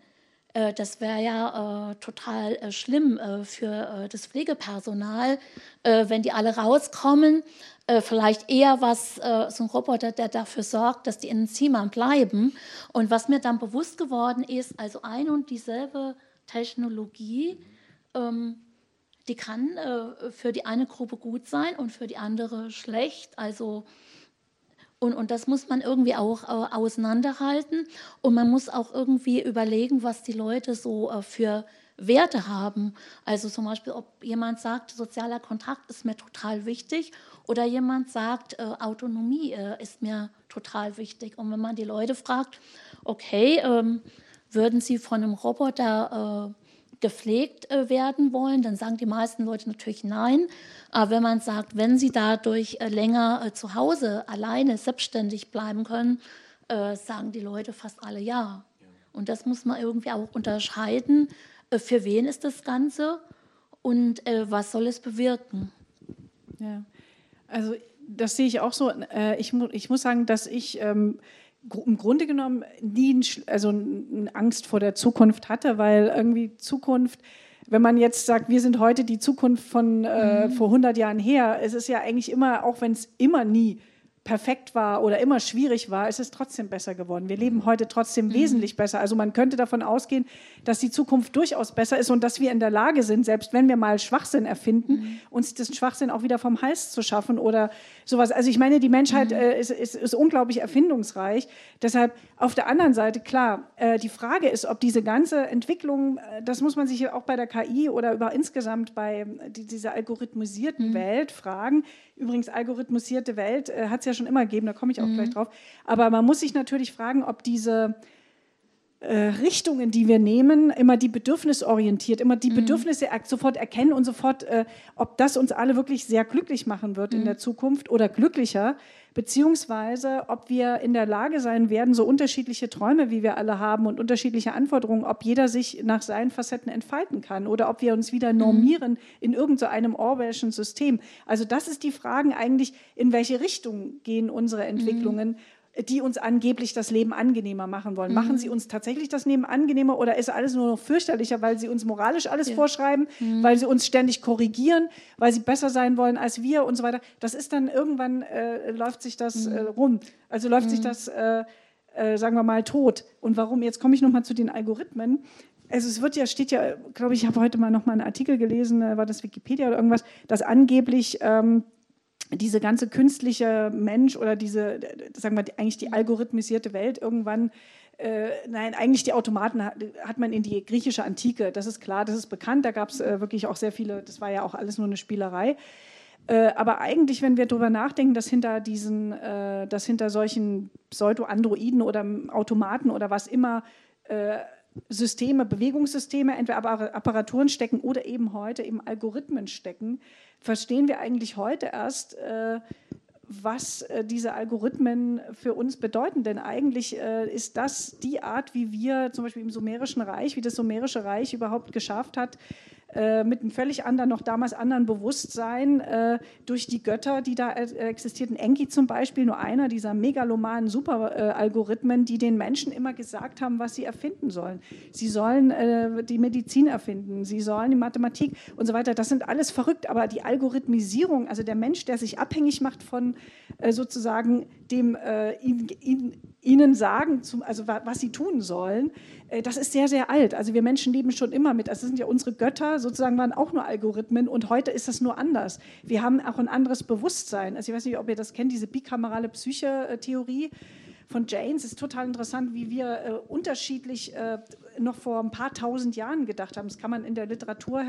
das wäre ja total schlimm für das Pflegepersonal, wenn die alle rauskommen äh, vielleicht eher was, äh, so ein Roboter, der dafür sorgt, dass die Zimmern bleiben. Und was mir dann bewusst geworden ist, also eine und dieselbe Technologie, ähm, die kann äh, für die eine Gruppe gut sein und für die andere schlecht. Also und, und das muss man irgendwie auch äh, auseinanderhalten. Und man muss auch irgendwie überlegen, was die Leute so äh, für Werte haben. Also zum Beispiel, ob jemand sagt, sozialer Kontakt ist mir total wichtig oder jemand sagt, äh, Autonomie äh, ist mir total wichtig. Und wenn man die Leute fragt, okay, ähm, würden sie von einem Roboter äh, gepflegt äh, werden wollen, dann sagen die meisten Leute natürlich nein. Aber wenn man sagt, wenn sie dadurch äh, länger äh, zu Hause alleine selbstständig bleiben können, sagen die Leute fast alle ja. Und das muss man irgendwie auch unterscheiden. Äh, für wen ist das Ganze und äh, was soll es bewirken? Ja, also das sehe ich auch so. ich, mu ich muss sagen, dass ich ähm, im Grunde genommen nie also eine Angst vor der Zukunft hatte, weil irgendwie Zukunft, wenn man jetzt sagt, wir sind heute die Zukunft von äh, mhm. vor 100 Jahren her, es ist ja eigentlich immer, auch wenn es immer nie perfekt war oder immer schwierig war, ist es trotzdem besser geworden. Wir leben heute trotzdem mhm. wesentlich besser. Also man könnte davon ausgehen, dass die Zukunft durchaus besser ist und dass wir in der Lage sind, selbst wenn wir mal Schwachsinn erfinden, mhm. uns diesen Schwachsinn auch wieder vom Hals zu schaffen oder sowas. Also ich meine, die Menschheit mhm. äh, ist, ist, ist, unglaublich erfindungsreich. Deshalb auf der anderen Seite, klar, äh, die Frage ist, ob diese ganze Entwicklung, äh, das muss man sich auch bei der KI oder über insgesamt bei äh, die, dieser algorithmisierten mhm. Welt fragen, Übrigens, algorithmisierte Welt äh, hat es ja schon immer gegeben, da komme ich auch mhm. gleich drauf. Aber man muss sich natürlich fragen, ob diese Richtungen, die wir nehmen, immer die bedürfnisorientiert, immer die mhm. Bedürfnisse sofort erkennen und sofort, äh, ob das uns alle wirklich sehr glücklich machen wird mhm. in der Zukunft oder glücklicher beziehungsweise ob wir in der Lage sein werden, so unterschiedliche Träume, wie wir alle haben und unterschiedliche Anforderungen, ob jeder sich nach seinen Facetten entfalten kann oder ob wir uns wieder mhm. normieren in irgendeinem Orwellschen System. Also das ist die Frage eigentlich, in welche Richtung gehen unsere Entwicklungen. Mhm die uns angeblich das Leben angenehmer machen wollen. Mhm. Machen sie uns tatsächlich das Leben angenehmer oder ist alles nur noch fürchterlicher, weil sie uns moralisch alles ja. vorschreiben, mhm. weil sie uns ständig korrigieren, weil sie besser sein wollen als wir und so weiter. Das ist dann irgendwann, äh, läuft sich das mhm. äh, rum. Also läuft sich mhm. das, äh, äh, sagen wir mal, tot. Und warum? Jetzt komme ich nochmal zu den Algorithmen. Also es wird ja, steht ja, glaube ich, ich habe heute mal noch mal einen Artikel gelesen, äh, war das Wikipedia oder irgendwas, dass angeblich ähm, diese ganze künstliche Mensch oder diese, sagen wir, eigentlich die algorithmisierte Welt irgendwann äh, nein, eigentlich die Automaten hat, man in die griechische Antike, das ist klar, das ist bekannt, da gab es äh, wirklich auch sehr viele, das war ja auch alles nur eine Spielerei. Äh, aber eigentlich, wenn wir darüber nachdenken, dass hinter diesen, äh, dass hinter solchen Pseudo-Androiden oder Automaten oder was immer äh, Systeme, Bewegungssysteme, entweder Apparaturen stecken oder eben heute eben Algorithmen stecken, verstehen wir eigentlich heute erst, äh, was äh, diese Algorithmen für uns bedeuten. Denn eigentlich äh, ist das die Art, wie wir zum Beispiel im Sumerischen Reich, wie das Sumerische Reich überhaupt geschafft hat, äh, mit einem völlig anderen, noch damals anderen Bewusstsein äh, durch die Götter, die da äh, existierten. Enki zum Beispiel, nur einer dieser megalomanen Superalgorithmen, die den Menschen immer gesagt haben, was sie erfinden sollen. Sie sollen äh, die Medizin erfinden, sie sollen die Mathematik und so weiter. Das sind alles verrückt, aber die Algorithmisierung, also der Mensch, der sich abhängig macht von äh, sozusagen dem äh, ihn, ihn, ihnen sagen, zum, also was sie tun sollen, äh, das ist sehr, sehr alt. Also wir Menschen leben schon immer mit. Das sind ja unsere Götter, sozusagen waren auch nur Algorithmen und heute ist das nur anders. Wir haben auch ein anderes Bewusstsein. Also ich weiß nicht, ob ihr das kennt, diese bikamerale Psyche-Theorie von Janes ist total interessant, wie wir äh, unterschiedlich äh, noch vor ein paar tausend Jahren gedacht haben. Das kann man in der Literatur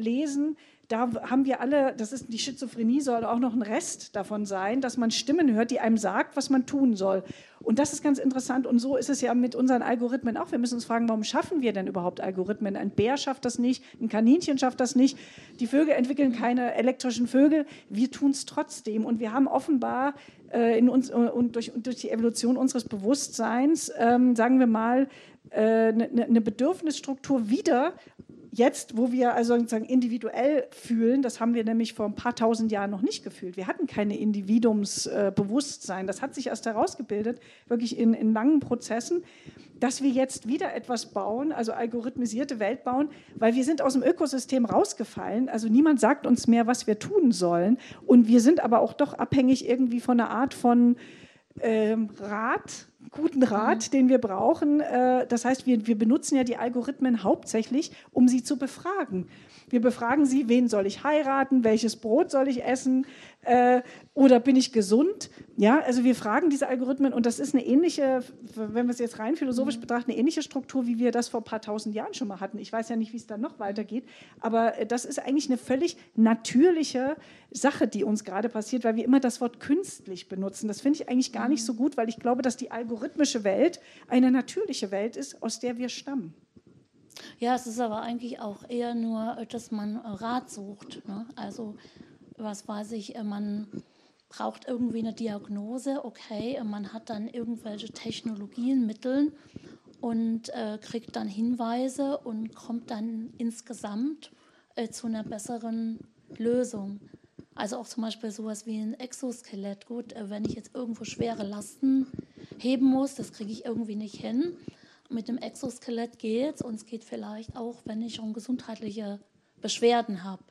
herauslesen da haben wir alle, das ist die Schizophrenie soll auch noch ein Rest davon sein, dass man Stimmen hört, die einem sagt, was man tun soll. Und das ist ganz interessant. Und so ist es ja mit unseren Algorithmen auch. Wir müssen uns fragen, warum schaffen wir denn überhaupt Algorithmen? Ein Bär schafft das nicht, ein Kaninchen schafft das nicht. Die Vögel entwickeln keine elektrischen Vögel. Wir tun es trotzdem. Und wir haben offenbar äh, in uns und durch, durch, die Evolution unseres Bewusstseins, ähm, sagen wir mal, eine äh, ne, ne Bedürfnisstruktur wieder jetzt, wo wir also sozusagen individuell fühlen, das haben wir nämlich vor ein paar tausend Jahren noch nicht gefühlt. Wir hatten keine Individuumsbewusstsein. Das hat sich erst herausgebildet, wirklich in, in langen Prozessen, dass wir jetzt wieder etwas bauen, also algorithmisierte Welt bauen, weil wir sind aus dem Ökosystem rausgefallen. Also niemand sagt uns mehr, was wir tun sollen. Und wir sind aber auch doch abhängig irgendwie von einer Art von ähm, Rat, guten Rat, mhm. den wir brauchen. Äh, das heißt, wir, wir benutzen ja die Algorithmen hauptsächlich, um sie zu befragen. Wir befragen sie, wen soll ich heiraten, welches Brot soll ich essen äh, oder bin ich gesund? Ja, also wir fragen diese Algorithmen und das ist eine ähnliche, wenn wir es jetzt rein philosophisch mhm. betrachten, eine ähnliche Struktur, wie wir das vor ein paar tausend Jahren schon mal hatten. Ich weiß ja nicht, wie es dann noch weitergeht, aber äh, das ist eigentlich eine völlig natürliche Sache, die uns gerade passiert, weil wir immer das Wort künstlich benutzen. Das finde ich eigentlich gar nicht so mhm. gut, weil ich glaube, dass die algorithmische Welt eine natürliche Welt ist, aus der wir stammen. Ja, es ist aber eigentlich auch eher nur, dass man Rat sucht. Ne? Also, was weiß ich, man braucht irgendwie eine Diagnose, okay, man hat dann irgendwelche Technologien, Mittel und äh, kriegt dann Hinweise und kommt dann insgesamt äh, zu einer besseren Lösung. Also auch zum Beispiel sowas wie ein Exoskelett. Gut, äh, wenn ich jetzt irgendwo schwere Lasten heben muss, das kriege ich irgendwie nicht hin. Mit dem Exoskelett geht es und es geht vielleicht auch, wenn ich schon gesundheitliche Beschwerden habe.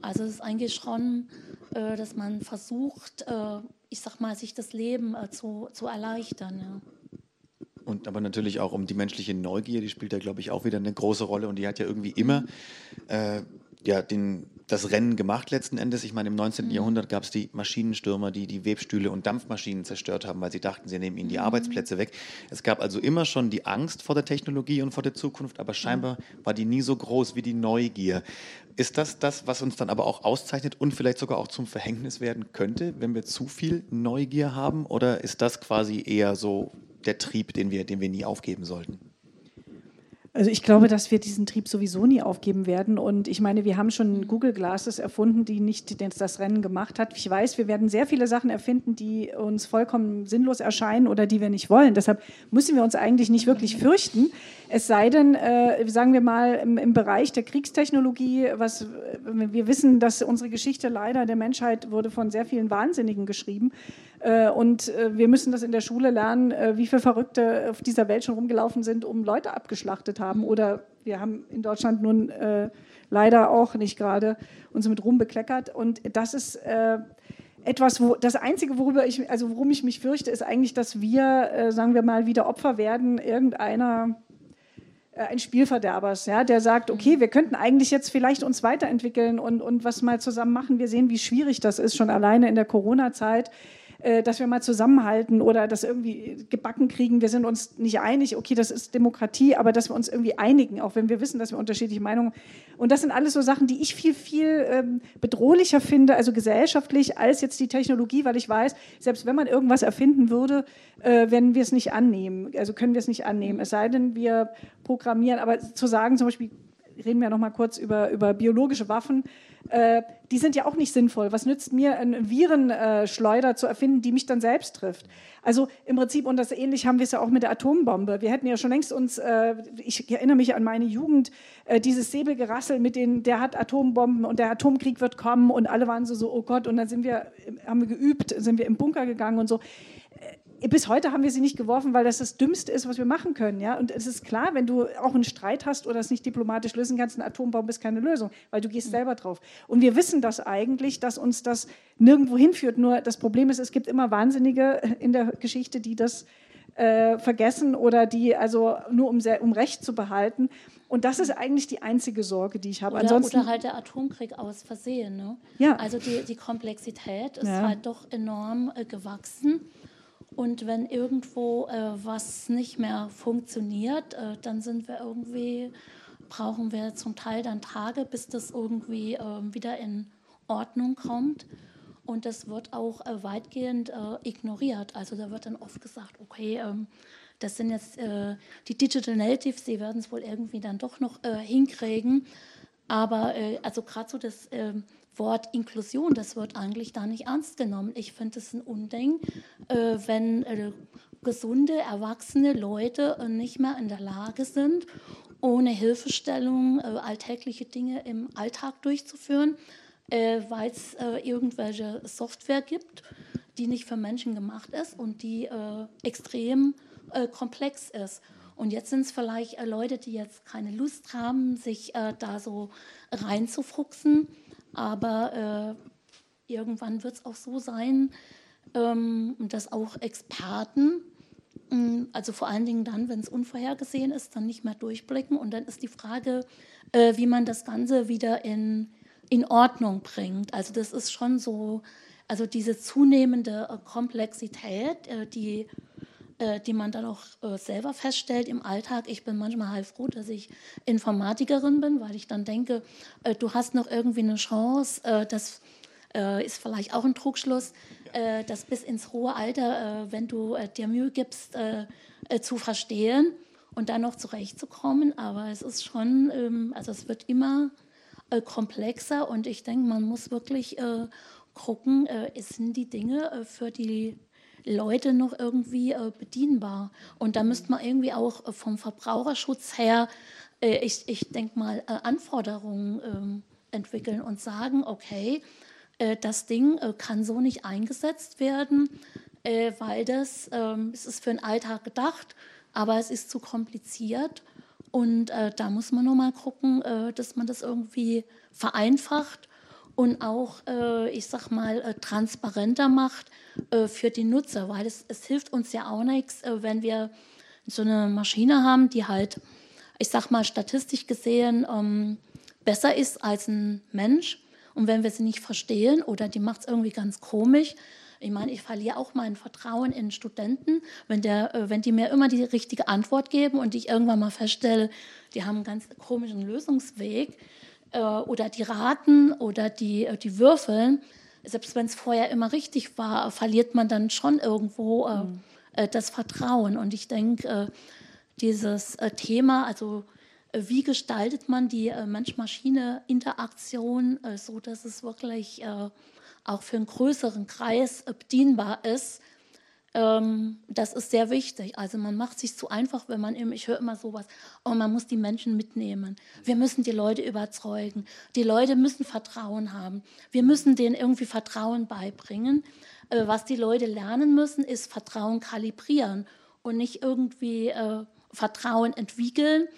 Also es ist eigentlich schon, äh, dass man versucht, äh, ich sag mal, sich das Leben äh, zu, zu erleichtern. Ja. Und aber natürlich auch um die menschliche Neugier, die spielt da, glaube ich, auch wieder eine große Rolle und die hat ja irgendwie immer äh, ja, den, das Rennen gemacht letzten Endes. Ich meine, im 19. Mhm. Jahrhundert gab es die Maschinenstürmer, die die Webstühle und Dampfmaschinen zerstört haben, weil sie dachten, sie nehmen ihnen die mhm. Arbeitsplätze weg. Es gab also immer schon die Angst vor der Technologie und vor der Zukunft, aber scheinbar mhm. war die nie so groß wie die Neugier. Ist das das, was uns dann aber auch auszeichnet und vielleicht sogar auch zum Verhängnis werden könnte, wenn wir zu viel Neugier haben? Oder ist das quasi eher so der Trieb, den wir, den wir nie aufgeben sollten? Also ich glaube, dass wir diesen Trieb sowieso nie aufgeben werden. Und ich meine, wir haben schon Google Glasses erfunden, die nicht das Rennen gemacht hat. Ich weiß, wir werden sehr viele Sachen erfinden, die uns vollkommen sinnlos erscheinen oder die wir nicht wollen. Deshalb müssen wir uns eigentlich nicht wirklich fürchten. Es sei denn, äh, sagen wir mal, im, im, Bereich der Kriegstechnologie, was wir wissen, dass unsere Geschichte leider der Menschheit wurde von sehr vielen Wahnsinnigen geschrieben. Äh, und äh, wir müssen das in der Schule lernen, äh, wie viele Verrückte auf dieser Welt schon rumgelaufen sind, um Leute abgeschlachtet haben. Oder wir haben in Deutschland nun leider auch nicht gerade uns mit Ruhm bekleckert. Und das ist etwas, wo das Einzige, worüber ich, also worum ich mich fürchte, ist eigentlich, dass wir, sagen wir mal, wieder Opfer werden irgendeiner ein Spielverderbers, ja, der sagt, okay, wir könnten eigentlich jetzt vielleicht uns weiterentwickeln und, und was mal zusammen machen. Wir sehen, wie schwierig das ist, schon alleine in der Corona-Zeit dass wir mal zusammenhalten oder das irgendwie gebacken kriegen. Wir sind uns nicht einig, okay, das ist Demokratie, aber dass wir uns irgendwie einigen, auch wenn wir wissen, dass wir unterschiedliche Meinungen. Und das sind alles so Sachen, die ich viel, viel ähm, bedrohlicher finde, also gesellschaftlich, als jetzt die Technologie, weil ich weiß, selbst wenn man irgendwas erfinden würde, äh, werden wir es nicht annehmen. Also können wir es nicht annehmen. Es sei denn, wir programmieren. Aber zu sagen, zum Beispiel, reden wir noch mal kurz über, über biologische Waffen äh, die sind ja auch nicht sinnvoll. Was nützt mir, eine Virenschleuder äh, zu erfinden, die mich dann selbst trifft? Also im Prinzip, und das ähnlich haben wir es ja auch mit der Atombombe. Wir hätten ja schon längst uns, äh, ich erinnere mich an meine Jugend, äh, dieses Säbelgerassel mit den, der hat Atombomben und der Atomkrieg wird kommen und alle waren so, so, oh Gott, und dann sind wir, haben wir geübt, sind wir im Bunker gegangen und so bis heute haben wir sie nicht geworfen, weil das das Dümmste ist, was wir machen können. Ja? Und es ist klar, wenn du auch einen Streit hast oder es nicht diplomatisch lösen kannst, ein Atombombe ist keine Lösung, weil du gehst selber drauf. Und wir wissen das eigentlich, dass uns das nirgendwo hinführt. Nur das Problem ist, es gibt immer Wahnsinnige in der Geschichte, die das äh, vergessen oder die also nur um, um Recht zu behalten. Und das ist eigentlich die einzige Sorge, die ich habe. Oder, Ansonsten, oder halt der Atomkrieg aus Versehen. Ne? Ja. Also die, die Komplexität ist ja. halt doch enorm äh, gewachsen. Und wenn irgendwo äh, was nicht mehr funktioniert, äh, dann sind wir irgendwie, brauchen wir zum Teil dann Tage, bis das irgendwie äh, wieder in Ordnung kommt. Und das wird auch äh, weitgehend äh, ignoriert. Also da wird dann oft gesagt, okay, ähm, das sind jetzt äh, die Digital Natives, sie werden es wohl irgendwie dann doch noch hinkriegen. Aber also gerade so das ähm, Wort Inklusion, das wird eigentlich da nicht ernst genommen. Ich finde es ein Unding, äh, wenn äh, gesunde, erwachsene Leute äh, nicht mehr in der Lage sind, ohne Hilfestellung äh, alltägliche Dinge im Alltag durchzuführen, äh, weil es äh, irgendwelche Software gibt, die nicht für Menschen gemacht ist und die extrem komplex ist. Und jetzt sind es vielleicht Leute, die jetzt keine Lust haben, sich da so reinzufuchsen aber äh, irgendwann wird es auch so sein, ähm, dass auch Experten, äh, also vor allen Dingen dann, wenn es unvorhergesehen ist, dann nicht mehr durchblicken. Und dann ist die Frage, äh, wie man das Ganze wieder in, in Ordnung bringt. Also das ist schon so, also diese zunehmende äh, Komplexität, äh, die äh, die man dann auch äh, selber feststellt im Alltag. Ich bin manchmal halb froh, dass ich Informatikerin bin, weil ich dann denke, äh, du hast noch irgendwie eine Chance, äh, das äh, ist vielleicht auch ein Trugschluss, äh, das bis ins hohe Alter, wenn du dir Mühe gibst, zu verstehen. und dann noch zurechtzukommen. Aber es ist schon, ähm, also es wird immer komplexer und ich denke, man muss wirklich gucken, äh, sind die Dinge äh, für die Leute noch irgendwie äh, bedienbar. Und da müsste man irgendwie auch äh, vom Verbraucherschutz her, ich, ich denke mal, Anforderungen ähm, entwickeln und sagen, okay, das Ding kann so nicht eingesetzt werden, weil das, ähm, es ist für den Alltag gedacht, aber es ist zu kompliziert. Und äh, da muss man nochmal gucken, äh, dass man das irgendwie vereinfacht und auch, äh, ich sag mal, äh, transparenter macht äh, für die Nutzer, weil es, es, hilft uns ja auch nichts, äh, wenn wir so eine Maschine haben, die halt, ich sag mal, statistisch gesehen ähm, besser ist als ein Mensch. Und wenn wir sie nicht verstehen oder die macht es irgendwie ganz komisch, ich meine, ich verliere auch mein Vertrauen in Studenten, wenn, der, äh, wenn die mir immer die richtige Antwort geben und ich irgendwann mal feststelle, die haben einen ganz komischen Lösungsweg, oder die Raten oder die, äh, die Würfeln, selbst wenn es vorher immer richtig war, verliert man dann schon irgendwo äh, mhm. äh, das Vertrauen. Und ich denke, äh, dieses äh, Thema, also wie gestaltet man die Mensch-Maschine-Interaktion, so dass es wirklich auch für einen größeren Kreis bedienbar ist, das ist sehr wichtig. Also man macht sich zu einfach, wenn man immer, ich höre immer sowas, oh, man muss die Menschen mitnehmen. Wir müssen die Leute überzeugen. Die Leute müssen Vertrauen haben. Wir müssen denen irgendwie Vertrauen beibringen. Äh, was die Leute lernen müssen, ist Vertrauen kalibrieren und nicht irgendwie äh, Vertrauen entwickeln,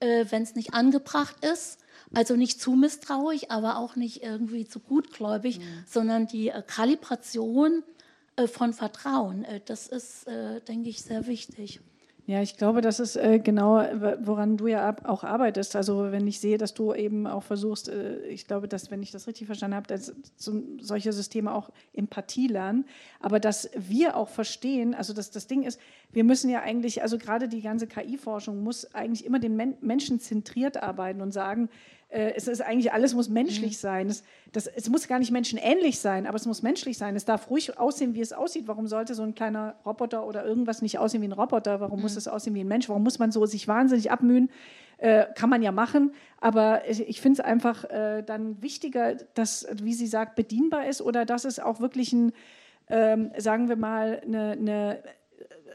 äh, wenn es nicht angebracht ist. Also nicht zu misstrauisch, aber auch nicht irgendwie zu gutgläubig, mhm. sondern die äh, Kalibration von Vertrauen. Äh, das ist, äh, denke ich, sehr wichtig. Ja, ich glaube, das ist äh, genau, woran du ja auch arbeitest. Also wenn ich sehe, dass du eben auch versuchst, äh, ich glaube, dass, wenn ich das richtig verstanden habe, dass solche Systeme auch Empathie lernen, aber dass wir auch verstehen, also dass das Ding ist, wir müssen ja eigentlich, also gerade die ganze KI-Forschung muss eigentlich immer den Men Menschen zentriert arbeiten und sagen, äh, es ist eigentlich, alles muss menschlich mhm. sein. Es, das, es muss gar nicht menschenähnlich sein, aber es muss menschlich sein. Es darf ruhig aussehen, wie es aussieht. Warum sollte so ein kleiner Roboter oder irgendwas nicht aussehen wie ein Roboter? Warum mhm. muss es aussehen wie ein Mensch? Warum muss man so sich wahnsinnig abmühen? Äh, kann man ja machen, aber ich finde es einfach äh, dann wichtiger, dass, wie sie sagt, bedienbar ist oder dass es auch wirklich ein, ähm, sagen wir mal, eine, eine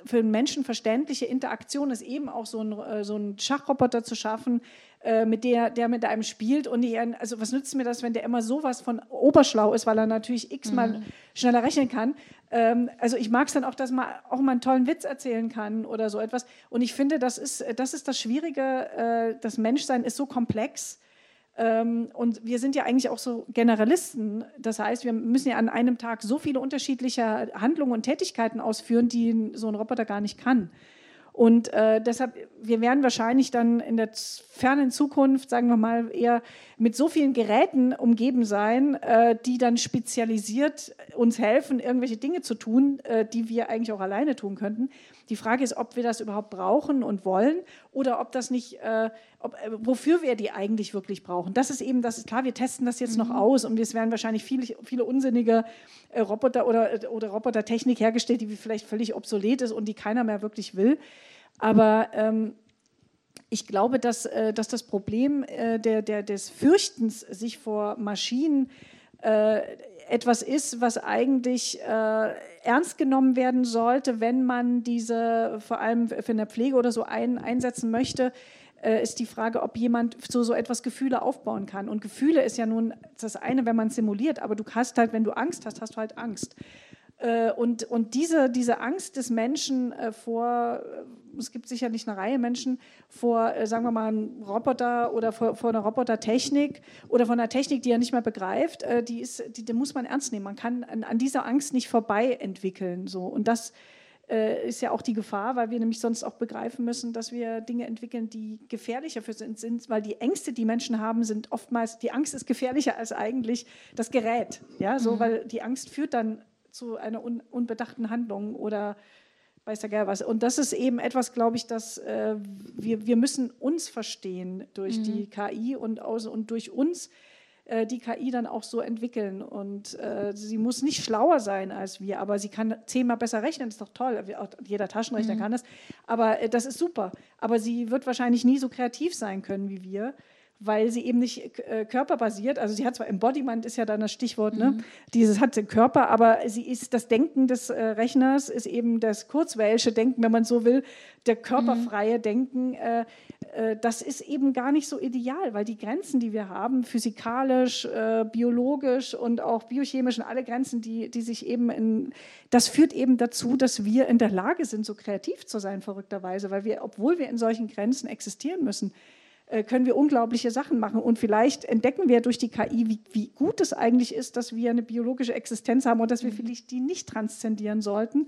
für einen Menschen verständliche Interaktion ist, eben auch so ein, äh, so ein Schachroboter zu schaffen, äh, mit der, der mit einem spielt. Und die, also was nützt mir das, wenn der immer sowas von oberschlau ist, weil er natürlich x-mal mhm. schneller rechnen kann. Ähm, also ich mag es dann auch, dass man auch mal einen tollen Witz erzählen kann oder so etwas. Und ich finde, das ist das, ist das Schwierige. Äh, das Menschsein ist so komplex. Ähm, und wir sind ja eigentlich auch so Generalisten. Das heißt, wir müssen ja an einem Tag so viele unterschiedliche Handlungen und Tätigkeiten ausführen, die so ein Roboter gar nicht kann. Und äh, deshalb, wir werden wahrscheinlich dann in der fernen Zukunft, sagen wir mal, eher mit so vielen Geräten umgeben sein, äh, die dann spezialisiert uns helfen, irgendwelche Dinge zu tun, äh, die wir eigentlich auch alleine tun könnten. Die Frage ist, ob wir das überhaupt brauchen und wollen oder ob das nicht, äh, ob, äh, wofür wir die eigentlich wirklich brauchen. Das ist eben, das ist klar, wir testen das jetzt mhm. noch aus und es werden wahrscheinlich viele, viele unsinnige äh, Roboter oder, oder Robotertechnik hergestellt, die vielleicht völlig obsolet ist und die keiner mehr wirklich will. Aber ähm, ich glaube, dass, äh, dass das Problem äh, der, der, des Fürchtens sich vor Maschinen äh, etwas ist, was eigentlich ernst genommen werden sollte, wenn man diese vor allem für eine Pflege oder so ein, einsetzen möchte, äh, ist die Frage, ob jemand so, so etwas Gefühle aufbauen kann. Und Gefühle ist ja nun das eine, wenn man simuliert, aber du hast halt, wenn du Angst hast, hast du halt Angst. Äh, und, und diese, diese Angst des Menschen äh, vor, es gibt sicherlich eine Reihe Menschen, vor, sagen wir mal, einem Roboter oder vor, vor einer Robotertechnik oder von einer Technik, die er nicht mehr begreift, die, ist, die, die muss man ernst nehmen. Man kann an, an dieser Angst nicht vorbei entwickeln. So. Und das äh, ist ja auch die Gefahr, weil wir nämlich sonst auch begreifen müssen, dass wir Dinge entwickeln, die gefährlicher für sind, sind, weil die Ängste, die Menschen haben, sind oftmals, die Angst ist gefährlicher als eigentlich das Gerät. Ja, so, mhm. weil die Angst führt dann zu einer un unbedachten Handlung oder weiß ja gar was. Und das ist eben etwas, glaube ich, dass äh, wir, wir müssen uns verstehen durch mhm. die KI und, aus, und durch uns äh, die KI dann auch so entwickeln. Und äh, sie muss nicht schlauer sein als wir, aber sie kann zehnmal besser rechnen, das ist doch toll. Jeder Taschenrechner mhm. kann das. Aber äh, das ist super. Aber sie wird wahrscheinlich nie so kreativ sein können wie wir weil sie eben nicht äh, körperbasiert, also sie hat zwar Embodiment, ist ja dann das Stichwort, ne? mhm. ne? dieses hat den Körper, aber sie ist das Denken des äh, Rechners, ist eben das kurzwelsche Denken, wenn man so will, der körperfreie mhm. Denken, äh, äh, das ist eben gar nicht so ideal, weil die Grenzen, die wir haben, physikalisch, äh, biologisch und auch biochemisch und alle Grenzen, die, die sich eben in, das führt eben dazu, dass wir in der Lage sind, so kreativ zu sein, verrückterweise, weil wir, obwohl wir in solchen Grenzen existieren müssen, können wir unglaubliche Sachen machen. Und vielleicht entdecken wir durch die KI, wie, wie, gut es eigentlich ist, dass wir eine biologische Existenz haben und dass wir mhm. vielleicht die nicht transzendieren sollten.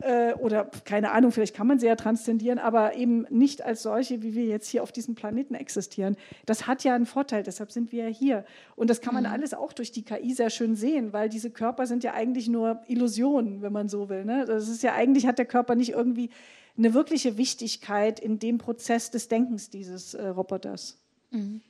Äh, oder keine Ahnung, vielleicht kann man sie ja transzendieren, aber eben nicht als solche, wie wir jetzt hier auf diesem Planeten existieren. Das hat ja einen Vorteil, deshalb sind wir ja hier. Und das kann man mhm. alles auch durch die KI sehr schön sehen, weil diese Körper sind ja eigentlich nur Illusionen, wenn man so will. Ne? Das ist ja eigentlich, hat der Körper nicht irgendwie eine wirkliche Wichtigkeit in dem Prozess des Denkens dieses äh, Roboters. Mhm.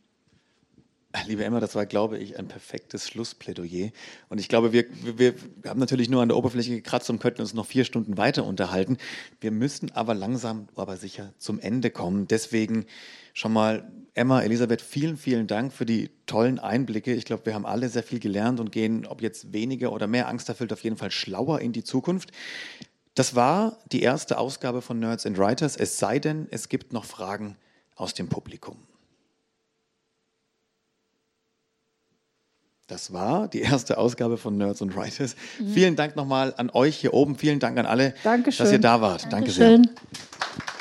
Liebe Emma, das war, glaube ich, ein perfektes Schlussplädoyer. Und ich glaube, wir, wir, haben natürlich nur an der Oberfläche gekratzt und könnten uns noch vier Stunden weiter unterhalten. Wir müssen aber langsam, aber sicher zum Ende kommen. Deswegen schon mal, Emma, Elisabeth, vielen, vielen Dank für die tollen Einblicke. Ich glaube, wir haben alle sehr viel gelernt und gehen, ob jetzt weniger oder mehr Angst erfüllt, auf jeden Fall schlauer in die Zukunft. Das war die erste Ausgabe von Nerds and Writers, es sei denn, es gibt noch Fragen aus dem Publikum. Das war die erste Ausgabe von Nerds and Writers. Mhm. Vielen Dank nochmal an euch hier oben. Vielen Dank an alle, Dankeschön. dass ihr da wart. Dankeschön. Danke sehr.